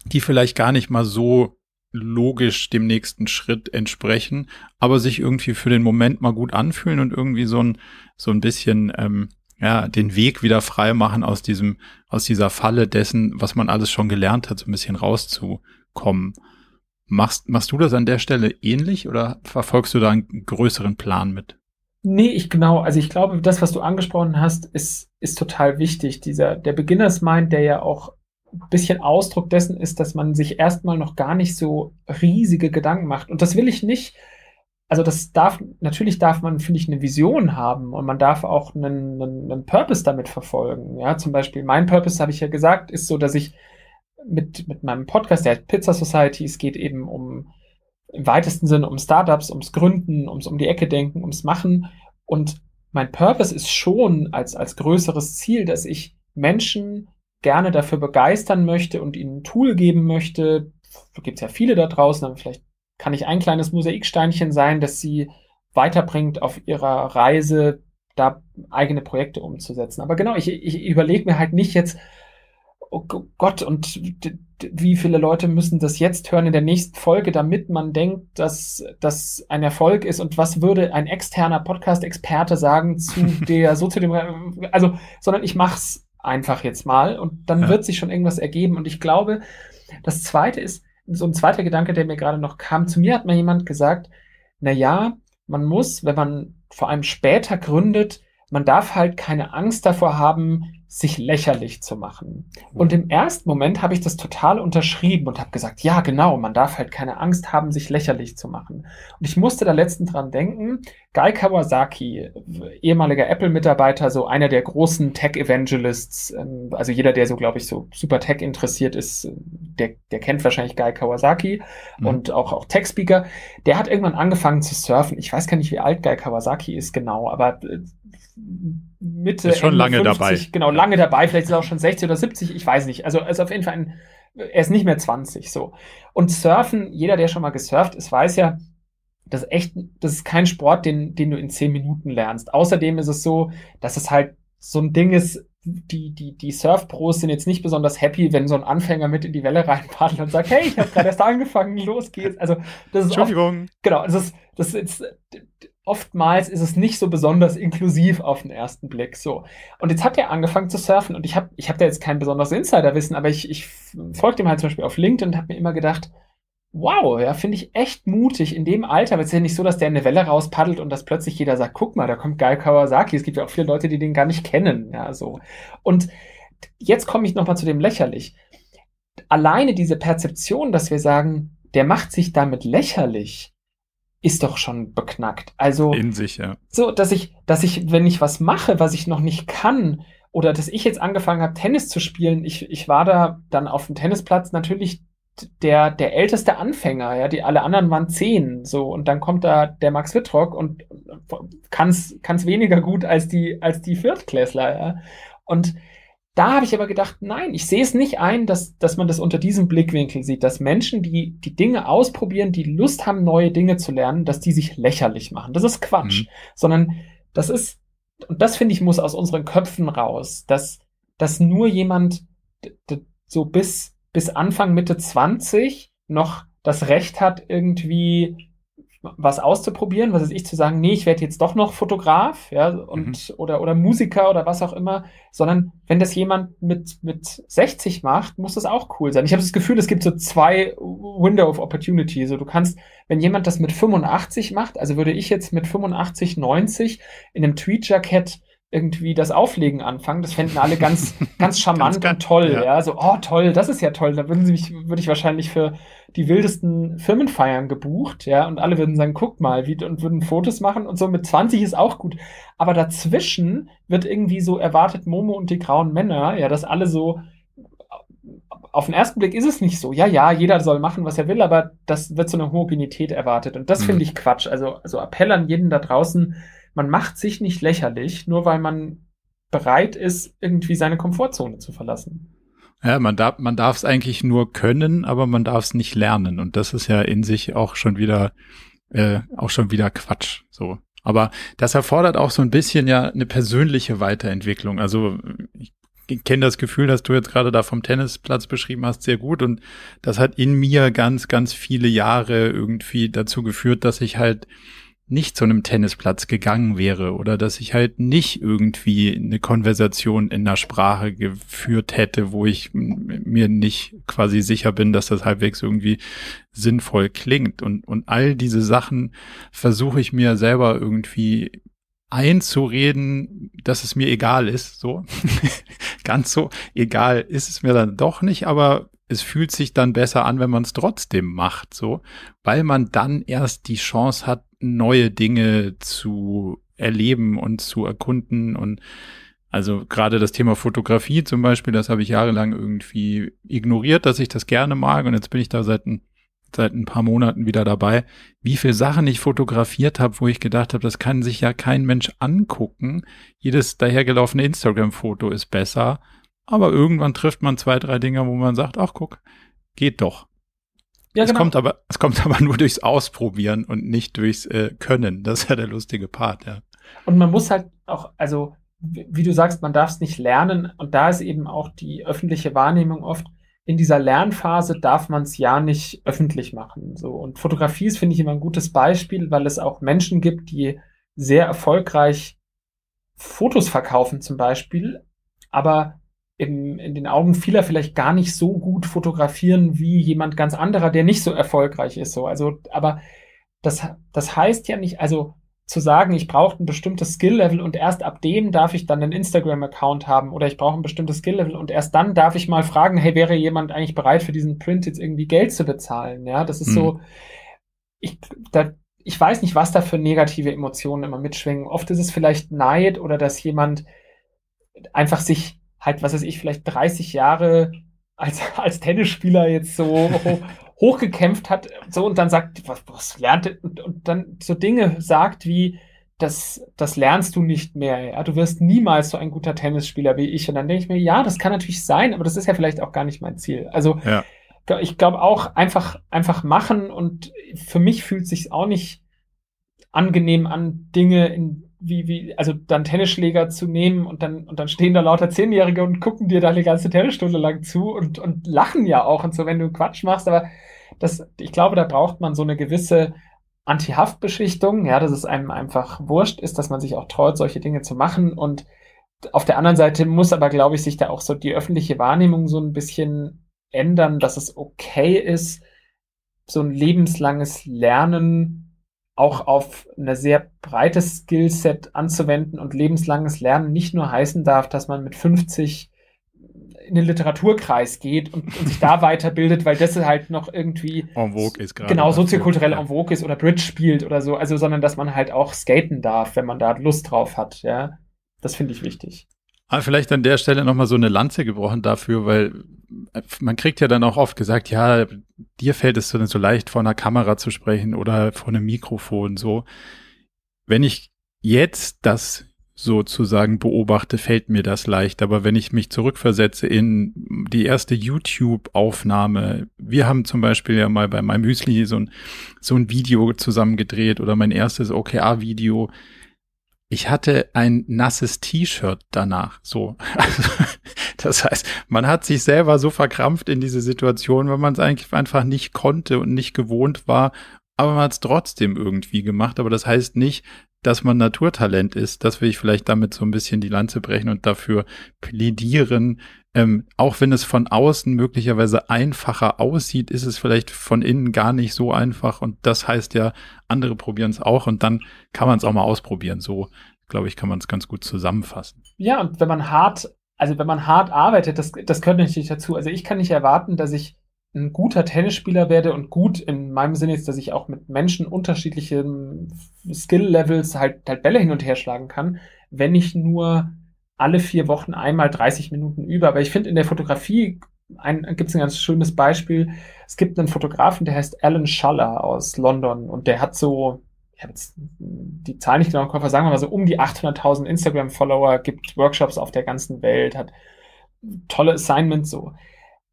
[SPEAKER 1] die vielleicht gar nicht mal so logisch dem nächsten Schritt entsprechen, aber sich irgendwie für den Moment mal gut anfühlen und irgendwie so ein, so ein bisschen, ähm, ja, den Weg wieder frei machen aus diesem, aus dieser Falle dessen, was man alles schon gelernt hat, so ein bisschen rauszukommen. Machst, machst du das an der Stelle ähnlich oder verfolgst du da einen größeren Plan mit?
[SPEAKER 2] Nee, ich genau. Also ich glaube, das, was du angesprochen hast, ist, ist total wichtig. Dieser, der Beginners Mind, der ja auch ein bisschen Ausdruck dessen ist, dass man sich erstmal noch gar nicht so riesige Gedanken macht. Und das will ich nicht. Also das darf, natürlich darf man, finde ich, eine Vision haben und man darf auch einen, einen, einen Purpose damit verfolgen. Ja, zum Beispiel mein Purpose, habe ich ja gesagt, ist so, dass ich mit, mit meinem Podcast, der heißt Pizza Society, es geht eben um im weitesten Sinne um Startups, ums Gründen, ums um die Ecke denken, ums Machen. Und mein Purpose ist schon als, als größeres Ziel, dass ich Menschen gerne dafür begeistern möchte und ihnen ein Tool geben möchte. Da gibt es ja viele da draußen, aber vielleicht kann ich ein kleines Mosaiksteinchen sein, das sie weiterbringt auf ihrer Reise, da eigene Projekte umzusetzen. Aber genau, ich, ich überlege mir halt nicht jetzt, oh Gott, und wie viele Leute müssen das jetzt hören in der nächsten Folge, damit man denkt, dass das ein Erfolg ist? Und was würde ein externer Podcast-Experte sagen zu *laughs* der Soziodemokratie, also, sondern ich mach's einfach jetzt mal und dann ja. wird sich schon irgendwas ergeben. Und ich glaube, das zweite ist, so ein zweiter Gedanke, der mir gerade noch kam, zu mir hat mal jemand gesagt, na ja, man muss, wenn man vor allem später gründet, man darf halt keine Angst davor haben, sich lächerlich zu machen. Und im ersten Moment habe ich das total unterschrieben und habe gesagt, ja, genau, man darf halt keine Angst haben, sich lächerlich zu machen. Und ich musste da letztens dran denken, Guy Kawasaki, ehemaliger Apple-Mitarbeiter, so einer der großen Tech-Evangelists, ähm, also jeder, der so, glaube ich, so super Tech interessiert ist, der, der kennt wahrscheinlich Guy Kawasaki mhm. und auch, auch Tech-Speaker, der hat irgendwann angefangen zu surfen. Ich weiß gar nicht, wie alt Guy Kawasaki ist genau, aber äh, Mitte.
[SPEAKER 1] Ist schon lange 50, dabei.
[SPEAKER 2] Genau, lange dabei. Vielleicht ist er auch schon 60 oder 70, ich weiß nicht. Also, er ist auf jeden Fall ein, er ist nicht mehr 20, so. Und Surfen, jeder, der schon mal gesurft ist, weiß ja, das ist echt, das ist kein Sport, den, den du in 10 Minuten lernst. Außerdem ist es so, dass es halt so ein Ding ist, die, die, die Surfpros sind jetzt nicht besonders happy, wenn so ein Anfänger mit in die Welle reinpaddelt und sagt, hey, ich habe gerade erst *laughs* angefangen, los geht's. Also, das ist
[SPEAKER 1] Entschuldigung.
[SPEAKER 2] Oft, genau, das ist, das ist oftmals ist es nicht so besonders inklusiv auf den ersten Blick. So. Und jetzt hat er angefangen zu surfen und ich habe ich hab da jetzt kein besonderes Insiderwissen, aber ich, ich folge ihm halt zum Beispiel auf LinkedIn und habe mir immer gedacht, wow, ja, finde ich echt mutig in dem Alter. Aber es ist ja nicht so, dass der eine Welle rauspaddelt und dass plötzlich jeder sagt, guck mal, da kommt Guy Kawasaki. Es gibt ja auch viele Leute, die den gar nicht kennen. Ja, so. Und jetzt komme ich nochmal zu dem lächerlich. Alleine diese Perzeption, dass wir sagen, der macht sich damit lächerlich, ist doch schon beknackt. Also
[SPEAKER 1] in sich, ja.
[SPEAKER 2] So, dass ich, dass ich, wenn ich was mache, was ich noch nicht kann, oder dass ich jetzt angefangen habe, Tennis zu spielen, ich, ich war da dann auf dem Tennisplatz natürlich der, der älteste Anfänger, ja, die alle anderen waren zehn, so, und dann kommt da der Max Wittrock und kann's, kann's weniger gut als die, als die Viertklässler, ja. Und da habe ich aber gedacht, nein, ich sehe es nicht ein, dass, dass man das unter diesem Blickwinkel sieht, dass Menschen, die die Dinge ausprobieren, die Lust haben, neue Dinge zu lernen, dass die sich lächerlich machen. Das ist Quatsch. Mhm. Sondern das ist, und das finde ich, muss aus unseren Köpfen raus, dass, dass nur jemand so bis, bis Anfang, Mitte 20 noch das Recht hat, irgendwie was auszuprobieren, was ist ich zu sagen, nee, ich werde jetzt doch noch Fotograf, ja, und mhm. oder oder Musiker oder was auch immer, sondern wenn das jemand mit mit 60 macht, muss das auch cool sein. Ich habe das Gefühl, es gibt so zwei Window of Opportunity, so du kannst, wenn jemand das mit 85 macht, also würde ich jetzt mit 85, 90 in einem Tweetjacket irgendwie das Auflegen anfangen. Das fänden alle ganz, *laughs* ganz charmant ganz, und toll. Ja. ja. so, oh toll, das ist ja toll. Da würden sie mich, würde ich wahrscheinlich für die wildesten Firmenfeiern gebucht, ja, und alle würden sagen, guck mal, wie, und würden Fotos machen und so mit 20 ist auch gut. Aber dazwischen wird irgendwie so erwartet Momo und die grauen Männer, ja, dass alle so, auf den ersten Blick ist es nicht so. Ja, ja, jeder soll machen, was er will, aber das wird so eine Homogenität erwartet. Und das mhm. finde ich Quatsch. Also, also Appell an jeden da draußen, man macht sich nicht lächerlich, nur weil man bereit ist, irgendwie seine Komfortzone zu verlassen.
[SPEAKER 1] Ja, man darf man darf es eigentlich nur können, aber man darf es nicht lernen. Und das ist ja in sich auch schon wieder äh, auch schon wieder Quatsch. So. Aber das erfordert auch so ein bisschen ja eine persönliche Weiterentwicklung. Also ich kenne das Gefühl, dass du jetzt gerade da vom Tennisplatz beschrieben hast, sehr gut. Und das hat in mir ganz, ganz viele Jahre irgendwie dazu geführt, dass ich halt nicht zu einem Tennisplatz gegangen wäre oder dass ich halt nicht irgendwie eine Konversation in der Sprache geführt hätte, wo ich mir nicht quasi sicher bin, dass das halbwegs irgendwie sinnvoll klingt. Und, und all diese Sachen versuche ich mir selber irgendwie einzureden, dass es mir egal ist, so. *laughs* Ganz so egal ist es mir dann doch nicht, aber es fühlt sich dann besser an, wenn man es trotzdem macht, so, weil man dann erst die Chance hat, neue Dinge zu erleben und zu erkunden und also gerade das Thema Fotografie zum Beispiel, das habe ich jahrelang irgendwie ignoriert, dass ich das gerne mag und jetzt bin ich da seit ein, seit ein paar Monaten wieder dabei, wie viel Sachen ich fotografiert habe, wo ich gedacht habe, das kann sich ja kein Mensch angucken. Jedes dahergelaufene Instagram-Foto ist besser, aber irgendwann trifft man zwei, drei Dinge, wo man sagt, ach guck, geht doch. Ja, es genau. kommt aber, es kommt aber nur durchs Ausprobieren und nicht durchs äh, Können. Das ist ja der lustige Part, ja.
[SPEAKER 2] Und man muss halt auch, also wie du sagst, man darf es nicht lernen und da ist eben auch die öffentliche Wahrnehmung oft, in dieser Lernphase darf man es ja nicht öffentlich machen. So. Und Fotografie ist, finde ich, immer ein gutes Beispiel, weil es auch Menschen gibt, die sehr erfolgreich Fotos verkaufen zum Beispiel, aber in, in den Augen vieler vielleicht gar nicht so gut fotografieren wie jemand ganz anderer, der nicht so erfolgreich ist. So, also, aber das, das heißt ja nicht, also zu sagen, ich brauche ein bestimmtes Skill-Level und erst ab dem darf ich dann einen Instagram-Account haben oder ich brauche ein bestimmtes Skill-Level und erst dann darf ich mal fragen, hey, wäre jemand eigentlich bereit für diesen Print jetzt irgendwie Geld zu bezahlen? Ja, das ist mhm. so, ich, da, ich weiß nicht, was da für negative Emotionen immer mitschwingen. Oft ist es vielleicht Neid oder dass jemand einfach sich halt, was weiß ich, vielleicht 30 Jahre als, *laughs* als Tennisspieler jetzt so hochgekämpft hat, so und dann sagt, was, was lernt und, und dann so Dinge sagt wie, das, das lernst du nicht mehr. Ja? Du wirst niemals so ein guter Tennisspieler wie ich. Und dann denke ich mir, ja, das kann natürlich sein, aber das ist ja vielleicht auch gar nicht mein Ziel. Also ja. ich glaube auch einfach, einfach machen und für mich fühlt sich auch nicht angenehm an, Dinge in wie, wie, also dann Tennisschläger zu nehmen und dann, und dann stehen da lauter Zehnjährige und gucken dir da eine ganze Tennisstunde lang zu und, und lachen ja auch und so, wenn du Quatsch machst, aber das, ich glaube, da braucht man so eine gewisse Anti-Haftbeschichtung, ja, dass es einem einfach wurscht ist, dass man sich auch traut, solche Dinge zu machen. Und auf der anderen Seite muss aber, glaube ich, sich da auch so die öffentliche Wahrnehmung so ein bisschen ändern, dass es okay ist, so ein lebenslanges Lernen auch auf ein sehr breites Skillset anzuwenden und lebenslanges Lernen nicht nur heißen darf, dass man mit 50 in den Literaturkreis geht und, und sich da *laughs* weiterbildet, weil das halt noch irgendwie
[SPEAKER 1] en vogue ist gerade.
[SPEAKER 2] Genau, soziokulturell en vogue ist oder Bridge spielt oder so. Also, sondern dass man halt auch skaten darf, wenn man da Lust drauf hat, ja. Das finde ich wichtig.
[SPEAKER 1] Aber ah, vielleicht an der Stelle nochmal so eine Lanze gebrochen dafür, weil man kriegt ja dann auch oft gesagt, ja, dir fällt es so, leicht vor einer Kamera zu sprechen oder vor einem Mikrofon so. Wenn ich jetzt das sozusagen beobachte, fällt mir das leicht. Aber wenn ich mich zurückversetze in die erste YouTube-Aufnahme, wir haben zum Beispiel ja mal bei meinem Müsli so ein, so ein Video zusammen gedreht oder mein erstes OKR-Video. Ich hatte ein nasses T-Shirt danach, so. *laughs* das heißt, man hat sich selber so verkrampft in diese Situation, weil man es eigentlich einfach nicht konnte und nicht gewohnt war aber man hat es trotzdem irgendwie gemacht. Aber das heißt nicht, dass man Naturtalent ist. Das will ich vielleicht damit so ein bisschen die Lanze brechen und dafür plädieren. Ähm, auch wenn es von außen möglicherweise einfacher aussieht, ist es vielleicht von innen gar nicht so einfach. Und das heißt ja, andere probieren es auch und dann kann man es auch mal ausprobieren. So, glaube ich, kann man es ganz gut zusammenfassen.
[SPEAKER 2] Ja, und wenn man hart, also wenn man hart arbeitet, das, das gehört natürlich dazu. Also ich kann nicht erwarten, dass ich ein guter Tennisspieler werde und gut in meinem Sinne ist, dass ich auch mit Menschen unterschiedlichen Skill-Levels halt, halt Bälle hin und her schlagen kann, wenn ich nur alle vier Wochen einmal 30 Minuten übe. Aber ich finde in der Fotografie gibt es ein ganz schönes Beispiel. Es gibt einen Fotografen, der heißt Alan Schaller aus London und der hat so, ich habe jetzt die Zahl nicht genau im Kopf, sagen wir mal so um die 800.000 Instagram-Follower, gibt Workshops auf der ganzen Welt, hat tolle Assignments so.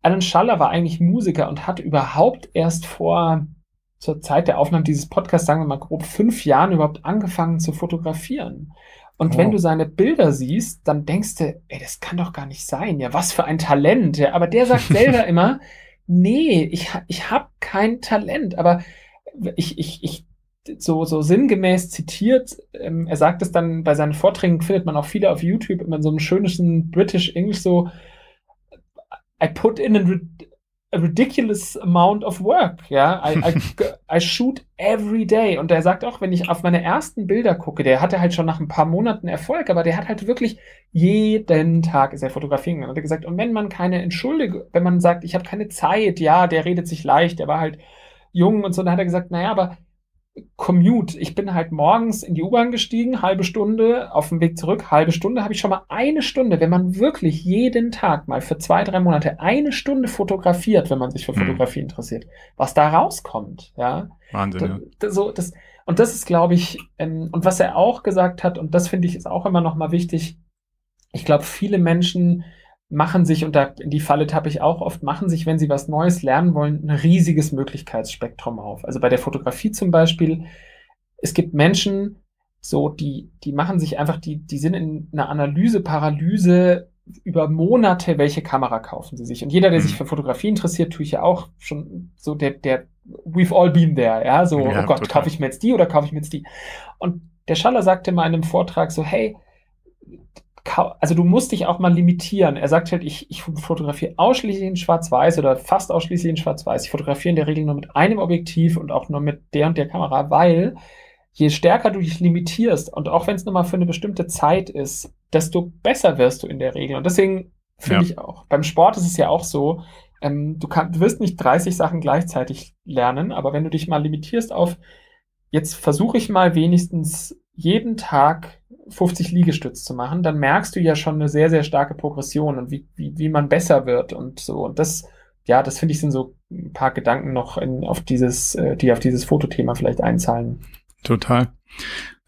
[SPEAKER 2] Alan Schaller war eigentlich Musiker und hat überhaupt erst vor zur Zeit der Aufnahme dieses Podcasts, sagen wir mal grob fünf Jahren überhaupt angefangen zu fotografieren. Und oh. wenn du seine Bilder siehst, dann denkst du, ey, das kann doch gar nicht sein. Ja, was für ein Talent. Ja, aber der sagt selber *laughs* immer, nee, ich, ich habe kein Talent. Aber ich, ich, ich so, so sinngemäß zitiert, ähm, er sagt es dann bei seinen Vorträgen, findet man auch viele auf YouTube, immer in so einem schönen British English so, I put in a, a ridiculous amount of work, ja. I, I, *laughs* I, shoot every day. Und er sagt auch, wenn ich auf meine ersten Bilder gucke, der hatte halt schon nach ein paar Monaten Erfolg, aber der hat halt wirklich jeden Tag ist er fotografieren. Und er hat gesagt, und wenn man keine Entschuldigung, wenn man sagt, ich habe keine Zeit, ja, der redet sich leicht, der war halt jung und so, dann hat er gesagt, naja, aber Commute. Ich bin halt morgens in die U-Bahn gestiegen, halbe Stunde, auf dem Weg zurück, halbe Stunde, habe ich schon mal eine Stunde, wenn man wirklich jeden Tag mal für zwei, drei Monate eine Stunde fotografiert, wenn man sich für hm. Fotografie interessiert, was da rauskommt, ja.
[SPEAKER 1] Wahnsinn, ja.
[SPEAKER 2] So, das, und das ist, glaube ich, ähm, und was er auch gesagt hat, und das finde ich ist auch immer noch mal wichtig, ich glaube, viele Menschen machen sich, und da in die Falle tappe ich auch oft, machen sich, wenn sie was Neues lernen wollen, ein riesiges Möglichkeitsspektrum auf. Also bei der Fotografie zum Beispiel, es gibt Menschen, so, die, die machen sich einfach, die, die sind in einer Analyse, Paralyse über Monate, welche Kamera kaufen sie sich. Und jeder, der sich mhm. für Fotografie interessiert, tue ich ja auch schon so der, der, we've all been there, ja, so, ja, oh Gott, kaufe ich mir jetzt die oder kaufe ich mir jetzt die? Und der Schaller sagte mal in einem Vortrag so, hey, also du musst dich auch mal limitieren. Er sagt halt, ich, ich fotografiere ausschließlich in Schwarz-Weiß oder fast ausschließlich in Schwarz-Weiß. Ich fotografiere in der Regel nur mit einem Objektiv und auch nur mit der und der Kamera, weil je stärker du dich limitierst und auch wenn es nur mal für eine bestimmte Zeit ist, desto besser wirst du in der Regel. Und deswegen finde ja. ich auch, beim Sport ist es ja auch so, ähm, du, kann, du wirst nicht 30 Sachen gleichzeitig lernen, aber wenn du dich mal limitierst auf, jetzt versuche ich mal wenigstens jeden Tag 50 Liegestütz zu machen, dann merkst du ja schon eine sehr, sehr starke Progression und wie, wie, wie man besser wird und so. Und das, ja, das finde ich sind so ein paar Gedanken noch in, auf dieses, äh, die auf dieses Fotothema vielleicht einzahlen.
[SPEAKER 1] Total.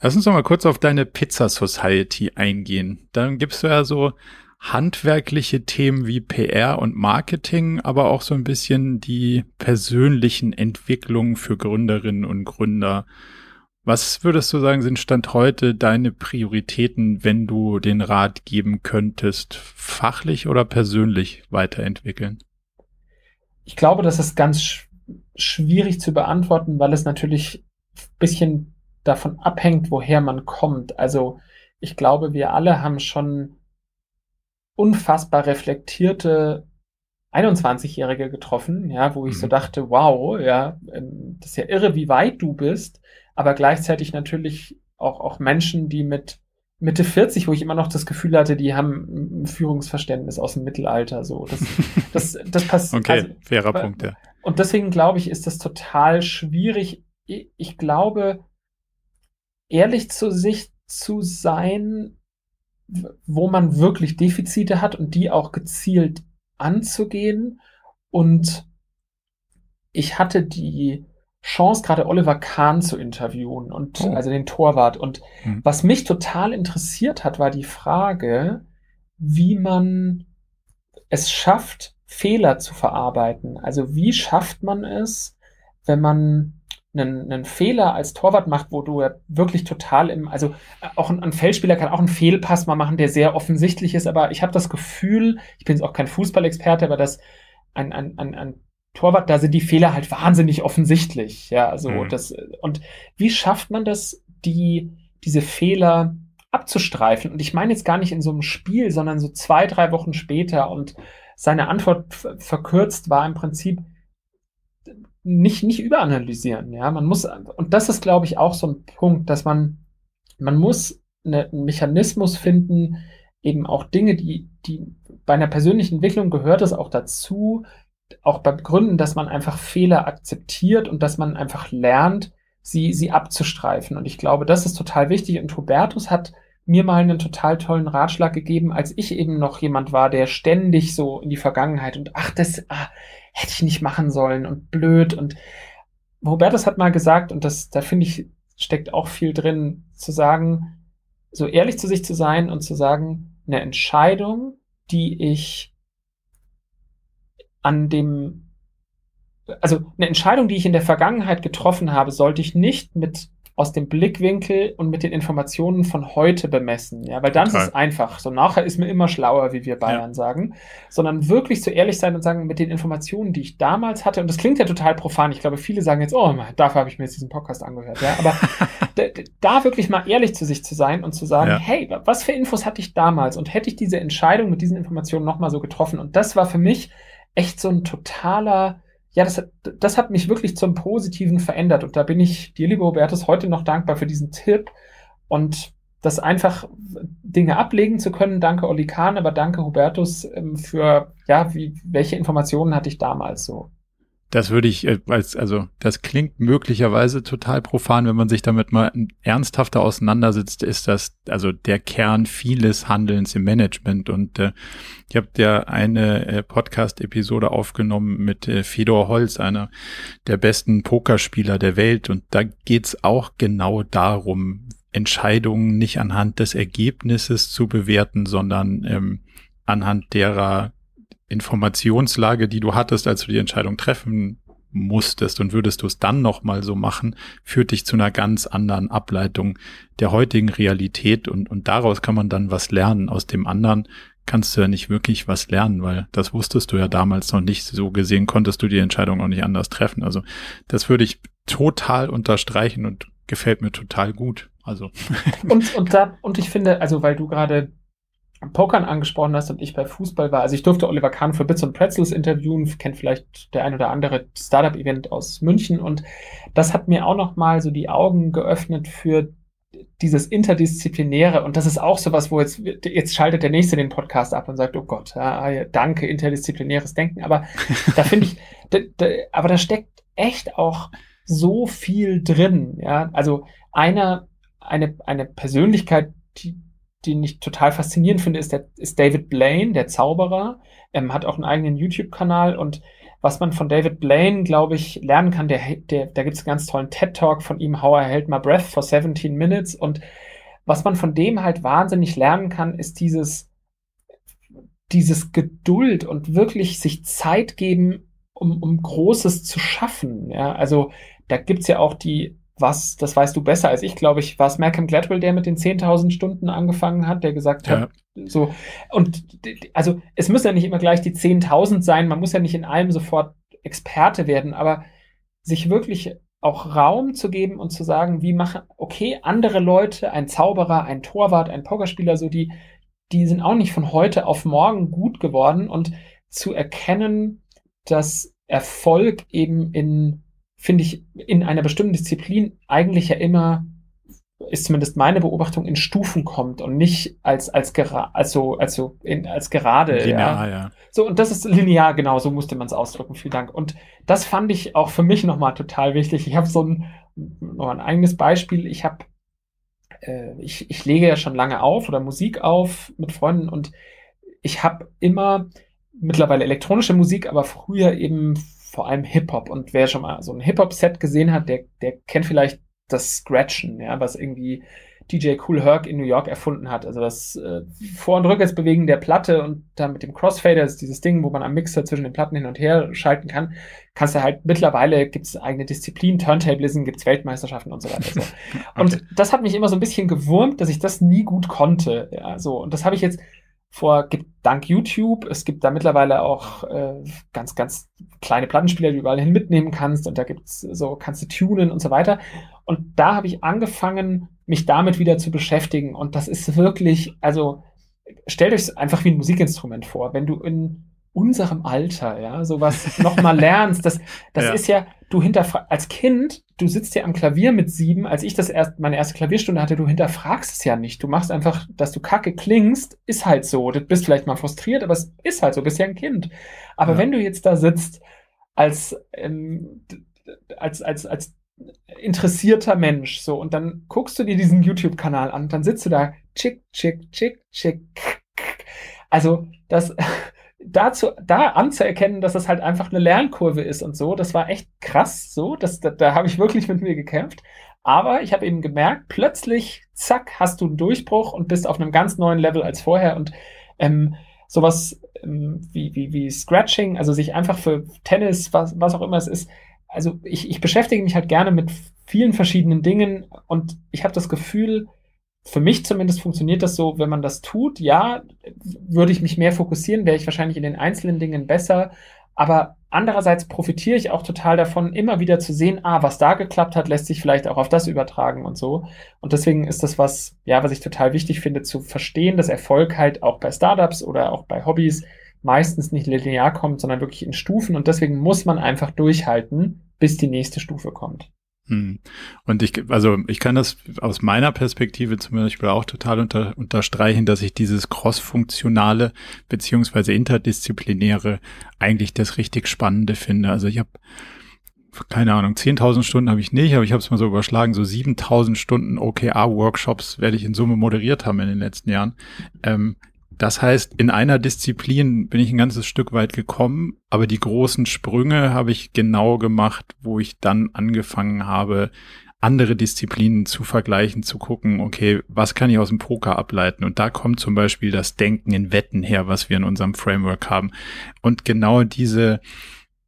[SPEAKER 1] Lass uns noch mal kurz auf deine Pizza Society eingehen. Dann gibst du ja so handwerkliche Themen wie PR und Marketing, aber auch so ein bisschen die persönlichen Entwicklungen für Gründerinnen und Gründer. Was würdest du sagen, sind Stand heute deine Prioritäten, wenn du den Rat geben könntest, fachlich oder persönlich weiterentwickeln?
[SPEAKER 2] Ich glaube, das ist ganz sch schwierig zu beantworten, weil es natürlich ein bisschen davon abhängt, woher man kommt. Also ich glaube, wir alle haben schon unfassbar reflektierte 21-Jährige getroffen, ja, wo ich mhm. so dachte, wow, ja, ähm, das ist ja irre, wie weit du bist, aber gleichzeitig natürlich auch, auch Menschen, die mit Mitte 40, wo ich immer noch das Gefühl hatte, die haben ein Führungsverständnis aus dem Mittelalter, so. Das, *laughs* das, das passiert.
[SPEAKER 1] okay, also, fairer Punkt, ja.
[SPEAKER 2] Und deswegen glaube ich, ist das total schwierig. Ich glaube, ehrlich zu sich zu sein, wo man wirklich Defizite hat und die auch gezielt anzugehen. Und ich hatte die Chance, gerade Oliver Kahn zu interviewen und oh. also den Torwart. Und hm. was mich total interessiert hat, war die Frage, wie man es schafft, Fehler zu verarbeiten. Also wie schafft man es, wenn man einen, einen Fehler als Torwart macht, wo du ja wirklich total im, also äh, auch ein, ein Feldspieler kann auch einen Fehlpass mal machen, der sehr offensichtlich ist, aber ich habe das Gefühl, ich bin jetzt auch kein Fußballexperte, aber dass ein, ein, ein, ein Torwart, da sind die Fehler halt wahnsinnig offensichtlich. Ja, also mhm. das, und wie schafft man das, die, diese Fehler abzustreifen? Und ich meine jetzt gar nicht in so einem Spiel, sondern so zwei, drei Wochen später und seine Antwort verkürzt war im Prinzip, nicht, nicht überanalysieren. Ja, man muss, und das ist, glaube ich, auch so ein Punkt, dass man, man muss eine, einen Mechanismus finden, eben auch Dinge, die, die bei einer persönlichen Entwicklung gehört es auch dazu, auch bei Gründen, dass man einfach Fehler akzeptiert und dass man einfach lernt, sie, sie abzustreifen. Und ich glaube, das ist total wichtig. Und Hubertus hat mir mal einen total tollen Ratschlag gegeben, als ich eben noch jemand war, der ständig so in die Vergangenheit und ach, das, ah, hätte ich nicht machen sollen und blöd. Und Robertus hat mal gesagt, und das, da finde ich, steckt auch viel drin, zu sagen, so ehrlich zu sich zu sein und zu sagen, eine Entscheidung, die ich an dem, also eine Entscheidung, die ich in der Vergangenheit getroffen habe, sollte ich nicht mit aus dem Blickwinkel und mit den Informationen von heute bemessen. Ja, weil dann Total. ist es einfach. So nachher ist mir immer schlauer, wie wir Bayern ja. sagen. Sondern wirklich so ehrlich sein und sagen, mit den Informationen, die ich damals hatte, und das klingt ja total profan. Ich glaube, viele sagen jetzt, oh, dafür habe ich mir jetzt diesen Podcast angehört. Ja, aber *laughs* da, wirklich mal ehrlich zu sich zu sein und zu sagen, ja. hey, was für Infos hatte ich damals? Und hätte ich diese Entscheidung mit diesen Informationen nochmal so getroffen? Und das war für mich echt so ein totaler, ja, das, das hat mich wirklich zum Positiven verändert. Und da bin ich dir, lieber Hubertus, heute noch dankbar für diesen Tipp und das einfach Dinge ablegen zu können. Danke, Olli Kahn, aber danke, Hubertus, ähm, für, ja, wie, welche Informationen hatte ich damals so?
[SPEAKER 1] Das würde ich äh, als, also das klingt möglicherweise total profan, wenn man sich damit mal ernsthafter auseinandersetzt, ist das also der Kern vieles Handelns im Management. Und äh, ich habe ja eine äh, Podcast-Episode aufgenommen mit äh, Fedor Holz, einer der besten Pokerspieler der Welt. Und da geht's auch genau darum, Entscheidungen nicht anhand des Ergebnisses zu bewerten, sondern ähm, anhand derer Informationslage, die du hattest, als du die Entscheidung treffen musstest und würdest du es dann nochmal so machen, führt dich zu einer ganz anderen Ableitung der heutigen Realität und, und daraus kann man dann was lernen. Aus dem anderen kannst du ja nicht wirklich was lernen, weil das wusstest du ja damals noch nicht. So gesehen konntest du die Entscheidung auch nicht anders treffen. Also das würde ich total unterstreichen und gefällt mir total gut. Also.
[SPEAKER 2] und, und da, und ich finde, also weil du gerade Pokern angesprochen hast und ich bei Fußball war. Also ich durfte Oliver Kahn für Bits und Pretzels interviewen, kennt vielleicht der ein oder andere Startup-Event aus München. Und das hat mir auch nochmal so die Augen geöffnet für dieses Interdisziplinäre. Und das ist auch sowas, wo jetzt, jetzt schaltet der Nächste den Podcast ab und sagt, oh Gott, ja, danke, interdisziplinäres Denken, aber *laughs* da finde ich, da, da, aber da steckt echt auch so viel drin, ja, also einer, eine, eine Persönlichkeit, die, den ich total faszinierend finde, ist, der, ist David Blaine, der Zauberer, ähm, hat auch einen eigenen YouTube-Kanal und was man von David Blaine, glaube ich, lernen kann, der, der, da gibt es einen ganz tollen TED-Talk von ihm, How I Held My Breath for 17 Minutes. Und was man von dem halt wahnsinnig lernen kann, ist dieses, dieses Geduld und wirklich sich Zeit geben, um, um Großes zu schaffen. Ja, also da gibt's ja auch die was, das weißt du besser als ich, glaube ich, war es Malcolm Gladwell, der mit den 10.000 Stunden angefangen hat, der gesagt ja. hat, so, und also es müssen ja nicht immer gleich die 10.000 sein, man muss ja nicht in allem sofort Experte werden, aber sich wirklich auch Raum zu geben und zu sagen, wie machen, okay, andere Leute, ein Zauberer, ein Torwart, ein Pokerspieler, so die, die sind auch nicht von heute auf morgen gut geworden und zu erkennen, dass Erfolg eben in finde ich, in einer bestimmten Disziplin eigentlich ja immer, ist zumindest meine Beobachtung, in Stufen kommt und nicht als, als, gera also, also in, als gerade. Linear, ja. ja. So, und das ist linear, genau, so musste man es ausdrücken. Vielen Dank. Und das fand ich auch für mich nochmal total wichtig. Ich habe so ein, noch ein eigenes Beispiel. Ich habe, äh, ich, ich lege ja schon lange auf oder Musik auf mit Freunden und ich habe immer mittlerweile elektronische Musik, aber früher eben vor allem Hip-Hop. Und wer schon mal so ein Hip-Hop-Set gesehen hat, der, der kennt vielleicht das Scratchen, ja, was irgendwie DJ Cool Herc in New York erfunden hat. Also das äh, Vor- und Rückwärtsbewegen der Platte und dann mit dem Crossfader ist dieses Ding, wo man am Mixer zwischen den Platten hin und her schalten kann. Kannst du halt mittlerweile gibt's eigene Disziplinen, Turntablism, gibt's Weltmeisterschaften und so weiter. So. *laughs* okay. Und das hat mich immer so ein bisschen gewurmt, dass ich das nie gut konnte. Ja, so. Und das habe ich jetzt vor, gibt dank YouTube, es gibt da mittlerweile auch äh, ganz, ganz kleine Plattenspieler, die du überall hin mitnehmen kannst und da gibt's so, kannst du tunen und so weiter. Und da habe ich angefangen, mich damit wieder zu beschäftigen und das ist wirklich, also stellt euch einfach wie ein Musikinstrument vor. Wenn du in unserem Alter, ja, sowas nochmal lernst. Das, das *laughs* ja. ist ja, du hinterfragst, als Kind, du sitzt ja am Klavier mit sieben, als ich das erst, meine erste Klavierstunde hatte, du hinterfragst es ja nicht. Du machst einfach, dass du kacke klingst, ist halt so. Du bist vielleicht mal frustriert, aber es ist halt so, bist ja ein Kind. Aber ja. wenn du jetzt da sitzt, als, ähm, als, als, als interessierter Mensch, so, und dann guckst du dir diesen YouTube-Kanal an, dann sitzt du da, chick, chick, chick, chick. Also, das, *laughs* dazu, da anzuerkennen, dass das halt einfach eine Lernkurve ist und so, das war echt krass so, das, da, da habe ich wirklich mit mir gekämpft. Aber ich habe eben gemerkt, plötzlich, zack, hast du einen Durchbruch und bist auf einem ganz neuen Level als vorher. Und ähm, sowas ähm, wie, wie, wie Scratching, also sich einfach für Tennis, was, was auch immer es ist, also ich, ich beschäftige mich halt gerne mit vielen verschiedenen Dingen und ich habe das Gefühl, für mich zumindest funktioniert das so, wenn man das tut, ja, würde ich mich mehr fokussieren, wäre ich wahrscheinlich in den einzelnen Dingen besser. Aber andererseits profitiere ich auch total davon, immer wieder zu sehen, ah, was da geklappt hat, lässt sich vielleicht auch auf das übertragen und so. Und deswegen ist das was, ja, was ich total wichtig finde, zu verstehen, dass Erfolg halt auch bei Startups oder auch bei Hobbys meistens nicht linear kommt, sondern wirklich in Stufen. Und deswegen muss man einfach durchhalten, bis die nächste Stufe kommt.
[SPEAKER 1] Hm. Und ich, also ich kann das aus meiner Perspektive zum Beispiel auch total unter, unterstreichen, dass ich dieses cross-funktionale beziehungsweise interdisziplinäre eigentlich das richtig Spannende finde. Also ich habe keine Ahnung, 10.000 Stunden habe ich nicht, aber ich habe es mal so überschlagen, so 7.000 Stunden OKR-Workshops werde ich in Summe moderiert haben in den letzten Jahren. Ähm, das heißt, in einer Disziplin bin ich ein ganzes Stück weit gekommen, aber die großen Sprünge habe ich genau gemacht, wo ich dann angefangen habe, andere Disziplinen zu vergleichen, zu gucken, okay, was kann ich aus dem Poker ableiten? Und da kommt zum Beispiel das Denken in Wetten her, was wir in unserem Framework haben. Und genau diese,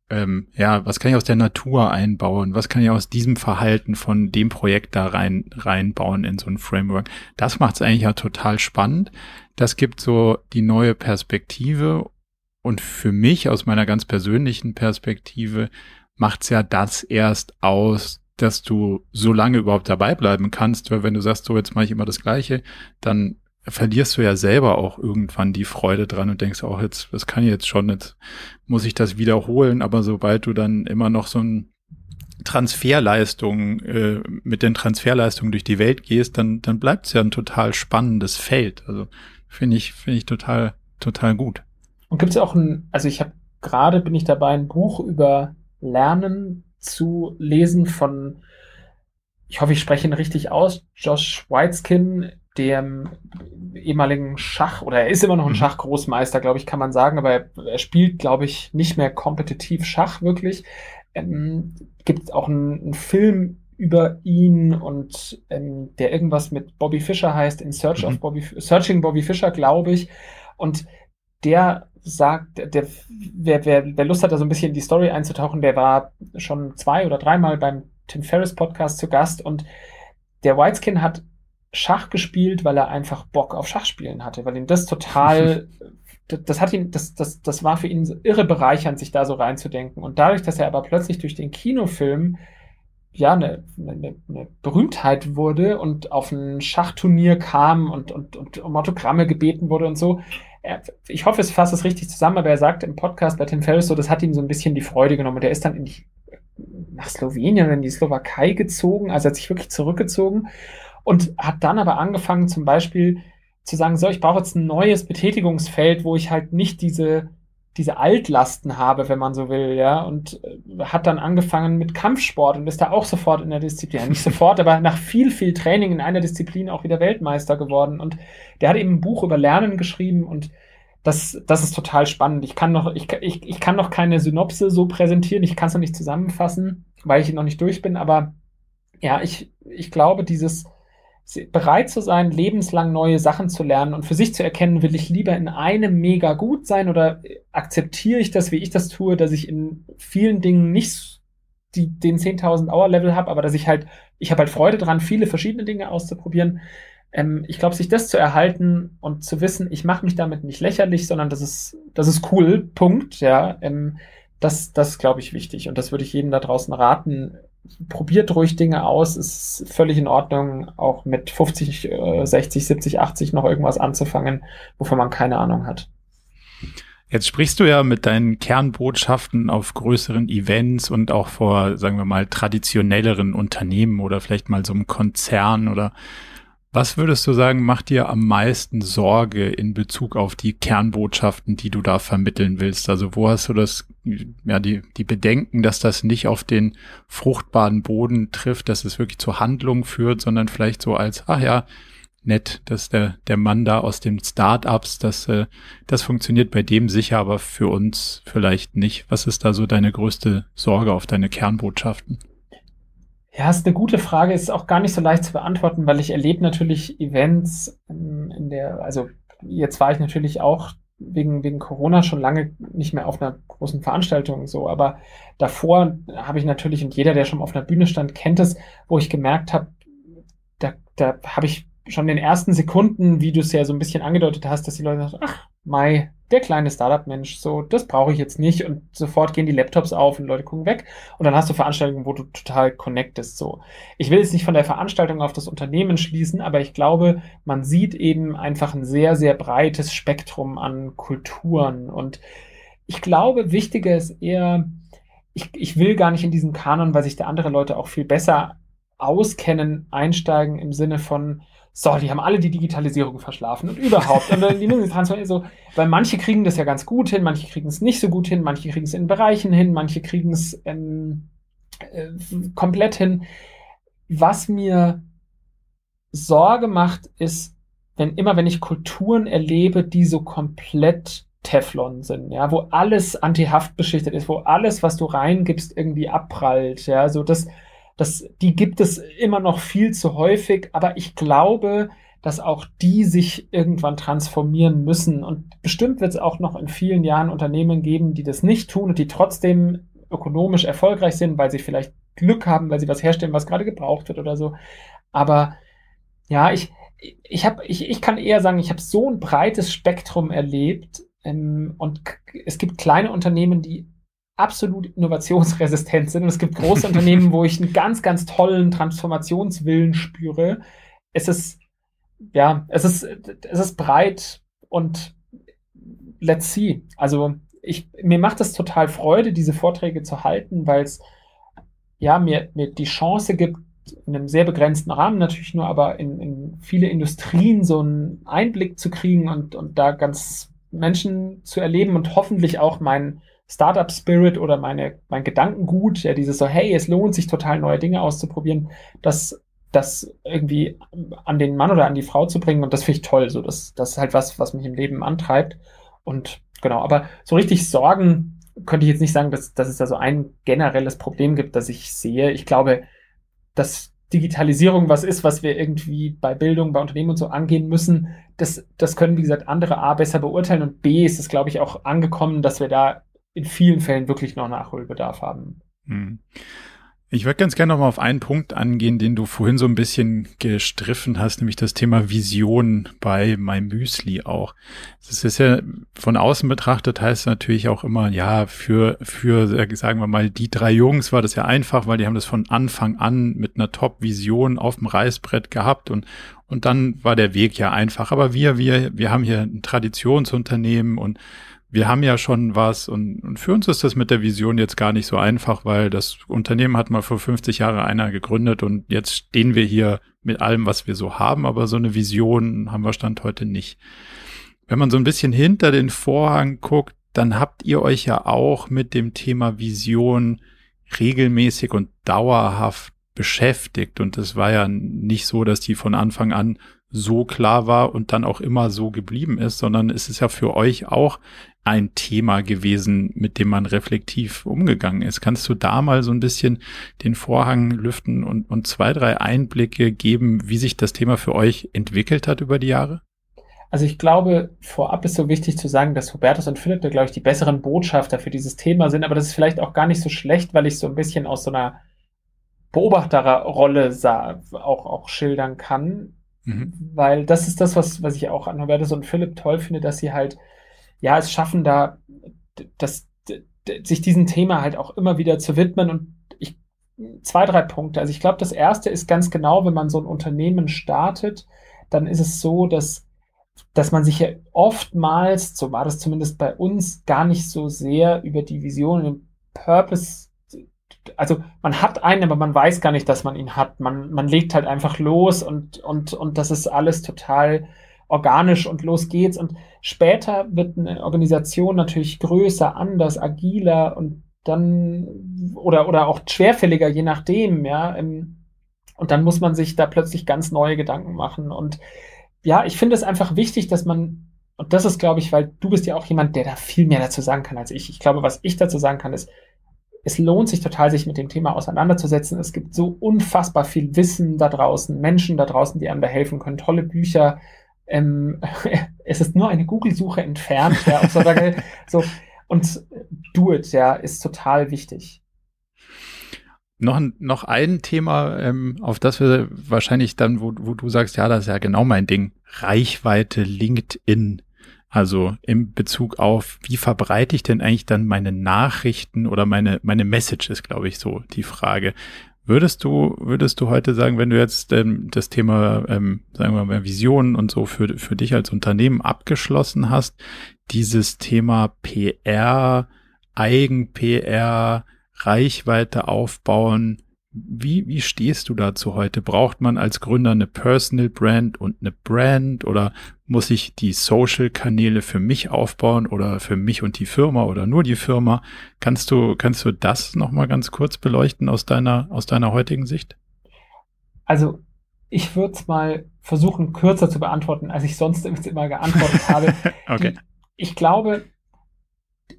[SPEAKER 1] ähm, ja, was kann ich aus der Natur einbauen? Was kann ich aus diesem Verhalten von dem Projekt da rein reinbauen in so ein Framework? Das macht es eigentlich ja total spannend. Das gibt so die neue Perspektive und für mich aus meiner ganz persönlichen Perspektive macht's ja das erst aus, dass du so lange überhaupt dabei bleiben kannst, weil wenn du sagst, so jetzt mache ich immer das Gleiche, dann verlierst du ja selber auch irgendwann die Freude dran und denkst auch jetzt, das kann ich jetzt schon, jetzt muss ich das wiederholen, aber sobald du dann immer noch so ein Transferleistung, äh, mit den Transferleistungen durch die Welt gehst, dann, dann bleibt es ja ein total spannendes Feld. Also finde ich, finde ich total, total gut.
[SPEAKER 2] Und gibt es auch ein, also ich habe gerade bin ich dabei, ein Buch über Lernen zu lesen von, ich hoffe, ich spreche ihn richtig aus, Josh Whiteskin, dem ehemaligen Schach, oder er ist immer noch ein mhm. Schachgroßmeister, glaube ich, kann man sagen, aber er, er spielt, glaube ich, nicht mehr kompetitiv Schach wirklich. Ähm, gibt auch einen, einen Film über ihn und ähm, der irgendwas mit Bobby Fischer heißt, in Search mhm. of Bobby, Searching Bobby Fischer, glaube ich. Und der sagt, der, wer, wer, wer Lust hat, da so ein bisschen in die Story einzutauchen, der war schon zwei oder dreimal beim Tim Ferriss Podcast zu Gast und der Whiteskin hat Schach gespielt, weil er einfach Bock auf Schachspielen hatte, weil ihm das total, *laughs* das, das, hat ihn, das, das, das war für ihn so irre bereichernd, sich da so reinzudenken. Und dadurch, dass er aber plötzlich durch den Kinofilm ja eine, eine, eine Berühmtheit wurde und auf ein Schachturnier kam und, und, und um Autogramme gebeten wurde und so, er, ich hoffe, es fasst es richtig zusammen, aber er sagt im Podcast bei Tim Ferriss so, das hat ihm so ein bisschen die Freude genommen. Und er ist dann in die, nach Slowenien oder in die Slowakei gezogen, also hat sich wirklich zurückgezogen und hat dann aber angefangen, zum Beispiel zu sagen, so, ich brauche jetzt ein neues Betätigungsfeld, wo ich halt nicht diese, diese Altlasten habe, wenn man so will, ja, und äh, hat dann angefangen mit Kampfsport und ist da auch sofort in der Disziplin, nicht sofort, aber nach viel, viel Training in einer Disziplin auch wieder Weltmeister geworden. Und der hat eben ein Buch über Lernen geschrieben und das, das ist total spannend. Ich kann noch, ich, ich, ich kann noch keine Synopse so präsentieren, ich kann es noch nicht zusammenfassen, weil ich noch nicht durch bin, aber ja, ich, ich glaube, dieses, bereit zu sein, lebenslang neue Sachen zu lernen und für sich zu erkennen, will ich lieber in einem mega gut sein oder akzeptiere ich das, wie ich das tue, dass ich in vielen Dingen nicht die, den 10.000 Hour Level habe, aber dass ich halt, ich habe halt Freude dran, viele verschiedene Dinge auszuprobieren. Ähm, ich glaube, sich das zu erhalten und zu wissen, ich mache mich damit nicht lächerlich, sondern das ist, das ist cool, Punkt, ja, ähm, das, das glaube ich wichtig und das würde ich jedem da draußen raten, probiert ruhig Dinge aus, ist völlig in Ordnung, auch mit 50, 60, 70, 80 noch irgendwas anzufangen, wovon man keine Ahnung hat.
[SPEAKER 1] Jetzt sprichst du ja mit deinen Kernbotschaften auf größeren Events und auch vor, sagen wir mal, traditionelleren Unternehmen oder vielleicht mal so einem Konzern oder was würdest du sagen, macht dir am meisten Sorge in Bezug auf die Kernbotschaften, die du da vermitteln willst? Also wo hast du das, ja, die, die Bedenken, dass das nicht auf den fruchtbaren Boden trifft, dass es wirklich zur Handlung führt, sondern vielleicht so als, ach ja, nett, dass der, der Mann da aus den Startups, das, äh, das funktioniert bei dem sicher, aber für uns vielleicht nicht. Was ist da so deine größte Sorge auf deine Kernbotschaften?
[SPEAKER 2] Ja, ist eine gute Frage, ist auch gar nicht so leicht zu beantworten, weil ich erlebe natürlich Events in der, also jetzt war ich natürlich auch wegen, wegen Corona schon lange nicht mehr auf einer großen Veranstaltung so, aber davor habe ich natürlich, und jeder, der schon auf einer Bühne stand, kennt es, wo ich gemerkt habe, da, da habe ich schon in den ersten Sekunden, wie du es ja so ein bisschen angedeutet hast, dass die Leute sagen, ach, Mai, der kleine Startup-Mensch, so, das brauche ich jetzt nicht. Und sofort gehen die Laptops auf und Leute gucken weg. Und dann hast du Veranstaltungen, wo du total connectest, so. Ich will jetzt nicht von der Veranstaltung auf das Unternehmen schließen, aber ich glaube, man sieht eben einfach ein sehr, sehr breites Spektrum an Kulturen. Und ich glaube, wichtiger ist eher, ich, ich will gar nicht in diesen Kanon, weil sich da andere Leute auch viel besser auskennen, einsteigen im Sinne von, so, die haben alle die Digitalisierung verschlafen und überhaupt. Und dann die Transformation so, weil manche kriegen das ja ganz gut hin, manche kriegen es nicht so gut hin, manche kriegen es in Bereichen hin, manche kriegen es ähm, äh, komplett hin. Was mir Sorge macht, ist, wenn immer, wenn ich Kulturen erlebe, die so komplett Teflon sind, ja, wo alles antihaft beschichtet ist, wo alles, was du reingibst, irgendwie abprallt, ja, so das, das, die gibt es immer noch viel zu häufig, aber ich glaube, dass auch die sich irgendwann transformieren müssen. Und bestimmt wird es auch noch in vielen Jahren Unternehmen geben, die das nicht tun und die trotzdem ökonomisch erfolgreich sind, weil sie vielleicht Glück haben, weil sie was herstellen, was gerade gebraucht wird oder so. Aber ja, ich, ich, hab, ich, ich kann eher sagen, ich habe so ein breites Spektrum erlebt ähm, und es gibt kleine Unternehmen, die absolut innovationsresistent sind. Und es gibt große Unternehmen, wo ich einen ganz, ganz tollen Transformationswillen spüre. Es ist ja, es ist, es ist breit und let's see. Also ich, mir macht es total Freude, diese Vorträge zu halten, weil es ja mir, mir die Chance gibt, in einem sehr begrenzten Rahmen natürlich nur, aber in, in viele Industrien so einen Einblick zu kriegen und, und da ganz Menschen zu erleben und hoffentlich auch mein Startup-Spirit oder meine, mein Gedankengut, ja, dieses so, hey, es lohnt sich total neue Dinge auszuprobieren, das, das irgendwie an den Mann oder an die Frau zu bringen und das finde ich toll. So, das, das ist halt was, was mich im Leben antreibt. Und genau, aber so richtig Sorgen könnte ich jetzt nicht sagen, dass, dass es da so ein generelles Problem gibt, das ich sehe. Ich glaube, dass Digitalisierung was ist, was wir irgendwie bei Bildung, bei Unternehmen und so angehen müssen, das, das können, wie gesagt, andere A besser beurteilen und B ist es, glaube ich, auch angekommen, dass wir da in vielen Fällen wirklich noch Nachholbedarf haben. Hm.
[SPEAKER 1] Ich würde ganz gerne noch mal auf einen Punkt angehen, den du vorhin so ein bisschen gestriffen hast, nämlich das Thema Vision bei MyMüsli auch. Das ist ja von außen betrachtet heißt natürlich auch immer, ja, für, für, sagen wir mal, die drei Jungs war das ja einfach, weil die haben das von Anfang an mit einer Top-Vision auf dem Reißbrett gehabt und, und dann war der Weg ja einfach. Aber wir, wir, wir haben hier ein Traditionsunternehmen und wir haben ja schon was und, und für uns ist das mit der Vision jetzt gar nicht so einfach, weil das Unternehmen hat mal vor 50 Jahren einer gegründet und jetzt stehen wir hier mit allem, was wir so haben, aber so eine Vision haben wir Stand heute nicht. Wenn man so ein bisschen hinter den Vorhang guckt, dann habt ihr euch ja auch mit dem Thema Vision regelmäßig und dauerhaft beschäftigt und es war ja nicht so, dass die von Anfang an so klar war und dann auch immer so geblieben ist, sondern es ist ja für euch auch ein Thema gewesen, mit dem man reflektiv umgegangen ist. Kannst du da mal so ein bisschen den Vorhang lüften und, und zwei, drei Einblicke geben, wie sich das Thema für euch entwickelt hat über die Jahre?
[SPEAKER 2] Also ich glaube, vorab ist so wichtig zu sagen, dass Hubertus und Philipp da, glaube ich, die besseren Botschafter für dieses Thema sind, aber das ist vielleicht auch gar nicht so schlecht, weil ich so ein bisschen aus so einer Beobachterrolle auch, auch schildern kann. Mhm. Weil das ist das, was, was ich auch an Hubertus und Philipp toll finde, dass sie halt ja, es schaffen, da das, sich diesem Thema halt auch immer wieder zu widmen. Und ich, zwei, drei Punkte. Also ich glaube, das erste ist ganz genau, wenn man so ein Unternehmen startet, dann ist es so, dass, dass man sich ja oftmals, so war das zumindest bei uns, gar nicht so sehr über die Vision und den Purpose also man hat einen, aber man weiß gar nicht, dass man ihn hat. Man, man legt halt einfach los und, und, und das ist alles total organisch und los geht's. Und später wird eine Organisation natürlich größer, anders, agiler und dann oder, oder auch schwerfälliger, je nachdem, ja. Und dann muss man sich da plötzlich ganz neue Gedanken machen. Und ja, ich finde es einfach wichtig, dass man, und das ist, glaube ich, weil du bist ja auch jemand, der da viel mehr dazu sagen kann als ich. Ich glaube, was ich dazu sagen kann, ist, es lohnt sich total, sich mit dem Thema auseinanderzusetzen. Es gibt so unfassbar viel Wissen da draußen, Menschen da draußen, die einem da helfen können, tolle Bücher, ähm, *laughs* es ist nur eine Google-Suche entfernt, ja, so, so, und do it, ja, ist total wichtig.
[SPEAKER 1] Noch, noch ein Thema, ähm, auf das wir wahrscheinlich dann, wo, wo du sagst, ja, das ist ja genau mein Ding, Reichweite LinkedIn. Also im Bezug auf, wie verbreite ich denn eigentlich dann meine Nachrichten oder meine, meine Message ist, glaube ich, so die Frage. Würdest du, würdest du heute sagen, wenn du jetzt ähm, das Thema, ähm, sagen wir mal, Visionen und so für, für dich als Unternehmen abgeschlossen hast, dieses Thema PR, Eigen-PR, Reichweite aufbauen, wie, wie stehst du dazu heute? Braucht man als Gründer eine Personal Brand und eine Brand oder muss ich die Social-Kanäle für mich aufbauen oder für mich und die Firma oder nur die Firma? Kannst du, kannst du das nochmal ganz kurz beleuchten aus deiner, aus deiner heutigen Sicht?
[SPEAKER 2] Also, ich würde es mal versuchen, kürzer zu beantworten, als ich sonst immer geantwortet habe. *laughs* okay. Die, ich glaube,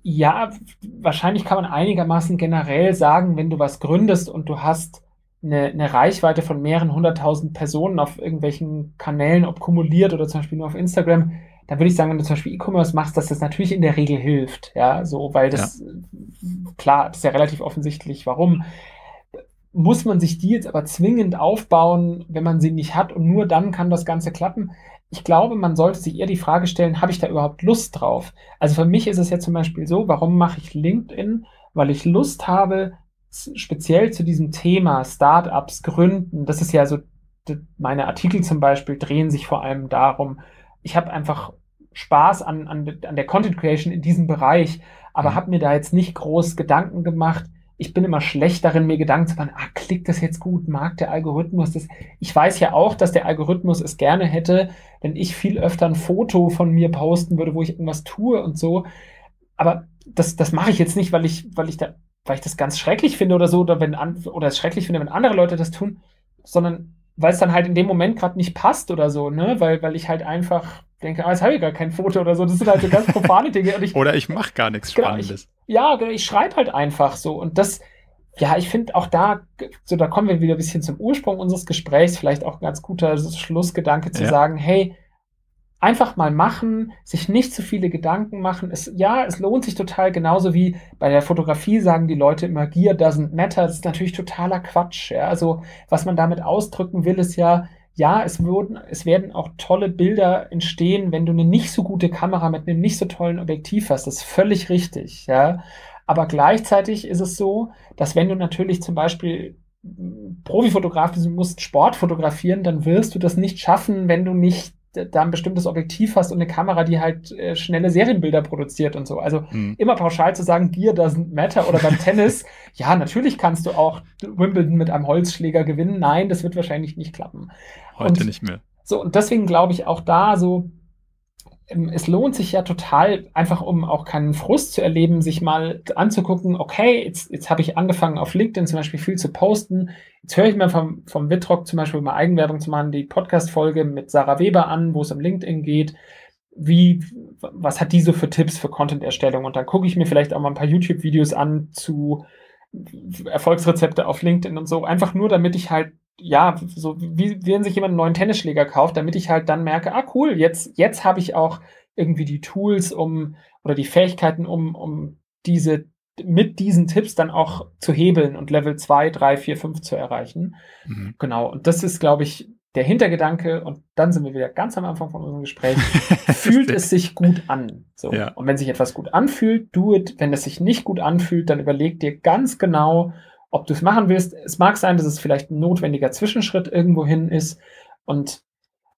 [SPEAKER 2] ja, wahrscheinlich kann man einigermaßen generell sagen, wenn du was gründest und du hast eine, eine Reichweite von mehreren hunderttausend Personen auf irgendwelchen Kanälen, ob kumuliert oder zum Beispiel nur auf Instagram, dann würde ich sagen, wenn du zum Beispiel E-Commerce machst, dass das natürlich in der Regel hilft. Ja, so, weil das, ja. klar, ist ja relativ offensichtlich, warum. Muss man sich die jetzt aber zwingend aufbauen, wenn man sie nicht hat und nur dann kann das Ganze klappen? ich glaube, man sollte sich eher die Frage stellen, habe ich da überhaupt Lust drauf? Also für mich ist es ja zum Beispiel so, warum mache ich LinkedIn? Weil ich Lust habe, speziell zu diesem Thema Startups gründen. Das ist ja so meine Artikel zum Beispiel drehen sich vor allem darum, ich habe einfach Spaß an, an, an der Content Creation in diesem Bereich, aber mhm. habe mir da jetzt nicht groß Gedanken gemacht. Ich bin immer schlecht darin, mir Gedanken zu machen, ah, klickt das jetzt gut, mag der Algorithmus das? Ich weiß ja auch, dass der Algorithmus es gerne hätte, wenn ich viel öfter ein Foto von mir posten würde, wo ich irgendwas tue und so. Aber das, das mache ich jetzt nicht, weil ich, weil ich da, weil ich das ganz schrecklich finde oder so, oder wenn an, oder es schrecklich finde, wenn andere Leute das tun, sondern weil es dann halt in dem Moment gerade nicht passt oder so, ne? Weil, weil ich halt einfach denke, ah, jetzt habe ich gar kein Foto oder so. Das sind halt so ganz profane Dinge.
[SPEAKER 1] Ich, *laughs* oder ich mache gar nichts genau, Spannendes.
[SPEAKER 2] Ich, ja, genau, ich schreibe halt einfach so. Und das, ja, ich finde auch da, so da kommen wir wieder ein bisschen zum Ursprung unseres Gesprächs, vielleicht auch ein ganz guter Schlussgedanke zu ja. sagen, hey, einfach mal machen, sich nicht zu viele Gedanken machen. Es, ja, es lohnt sich total, genauso wie bei der Fotografie sagen die Leute immer, Gear doesn't matter. Das ist natürlich totaler Quatsch. Ja? Also, was man damit ausdrücken will, ist ja, ja, es, würden, es werden auch tolle Bilder entstehen, wenn du eine nicht so gute Kamera mit einem nicht so tollen Objektiv hast. Das ist völlig richtig, ja. Aber gleichzeitig ist es so, dass wenn du natürlich zum Beispiel Profifotograf bist, du musst Sport fotografieren, dann wirst du das nicht schaffen, wenn du nicht da ein bestimmtes Objektiv hast und eine Kamera, die halt äh, schnelle Serienbilder produziert und so. Also mhm. immer pauschal zu sagen, Gear doesn't matter oder beim *laughs* Tennis, ja, natürlich kannst du auch Wimbledon mit einem Holzschläger gewinnen. Nein, das wird wahrscheinlich nicht klappen.
[SPEAKER 1] Heute und, nicht mehr.
[SPEAKER 2] So, und deswegen glaube ich auch da so, ähm, es lohnt sich ja total, einfach um auch keinen Frust zu erleben, sich mal anzugucken, okay, jetzt, jetzt habe ich angefangen auf LinkedIn zum Beispiel viel zu posten. Jetzt höre ich mir vom, vom Wittrock zum Beispiel mal Eigenwerbung zu machen, die Podcast-Folge mit Sarah Weber an, wo es um LinkedIn geht. Wie, was hat die so für Tipps für Content-Erstellung? Und dann gucke ich mir vielleicht auch mal ein paar YouTube-Videos an zu Erfolgsrezepte auf LinkedIn und so, einfach nur damit ich halt ja, so wie wenn sich jemand einen neuen Tennisschläger kauft, damit ich halt dann merke, ah cool, jetzt, jetzt habe ich auch irgendwie die Tools, um oder die Fähigkeiten, um, um diese mit diesen Tipps dann auch zu hebeln und Level 2, 3, 4, 5 zu erreichen. Mhm. Genau. Und das ist, glaube ich, der Hintergedanke, und dann sind wir wieder ganz am Anfang von unserem Gespräch, *laughs* fühlt es sich gut an. So. Ja. Und wenn sich etwas gut anfühlt, do it. Wenn es sich nicht gut anfühlt, dann überleg dir ganz genau, ob du es machen willst. Es mag sein, dass es vielleicht ein notwendiger Zwischenschritt irgendwohin ist. Und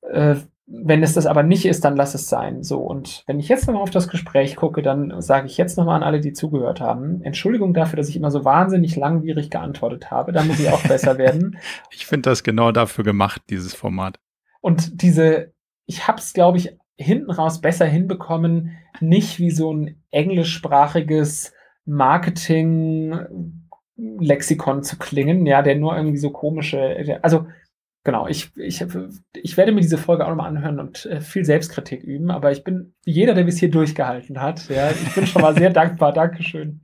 [SPEAKER 2] äh, wenn es das aber nicht ist, dann lass es sein. So, und wenn ich jetzt nochmal auf das Gespräch gucke, dann sage ich jetzt nochmal an alle, die zugehört haben, Entschuldigung dafür, dass ich immer so wahnsinnig langwierig geantwortet habe. Da muss ich auch besser *laughs* werden.
[SPEAKER 1] Ich finde das genau dafür gemacht, dieses Format.
[SPEAKER 2] Und diese, ich habe es, glaube ich, hinten raus besser hinbekommen, nicht wie so ein englischsprachiges Marketing Lexikon zu klingen, ja, der nur irgendwie so komische, also genau, ich, ich, ich werde mir diese Folge auch nochmal anhören und äh, viel Selbstkritik üben, aber ich bin jeder, der bis hier durchgehalten hat, ja, ich bin schon mal sehr *laughs* dankbar, Dankeschön.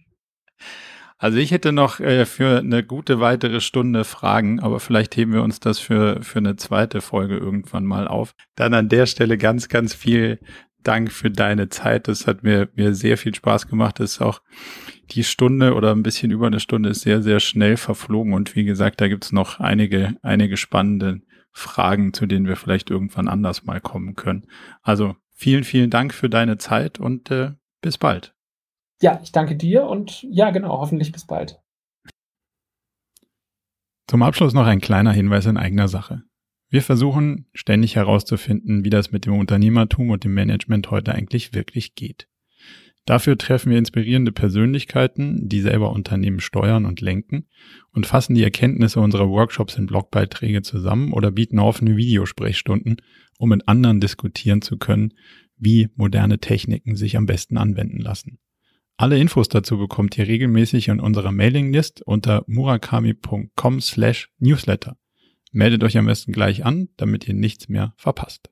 [SPEAKER 1] Also ich hätte noch äh, für eine gute weitere Stunde Fragen, aber vielleicht heben wir uns das für, für eine zweite Folge irgendwann mal auf. Dann an der Stelle ganz, ganz viel Dank für deine Zeit. Das hat mir, mir sehr viel Spaß gemacht. Das ist auch die Stunde oder ein bisschen über eine Stunde ist sehr, sehr schnell verflogen. Und wie gesagt, da gibt's noch einige, einige spannende Fragen, zu denen wir vielleicht irgendwann anders mal kommen können. Also vielen, vielen Dank für deine Zeit und äh, bis bald.
[SPEAKER 2] Ja, ich danke dir und ja, genau, hoffentlich bis bald.
[SPEAKER 1] Zum Abschluss noch ein kleiner Hinweis in eigener Sache. Wir versuchen ständig herauszufinden, wie das mit dem Unternehmertum und dem Management heute eigentlich wirklich geht. Dafür treffen wir inspirierende Persönlichkeiten, die selber Unternehmen steuern und lenken und fassen die Erkenntnisse unserer Workshops in Blogbeiträge zusammen oder bieten offene Videosprechstunden, um mit anderen diskutieren zu können, wie moderne Techniken sich am besten anwenden lassen. Alle Infos dazu bekommt ihr regelmäßig in unserer Mailinglist unter murakami.com slash newsletter. Meldet euch am besten gleich an, damit ihr nichts mehr verpasst.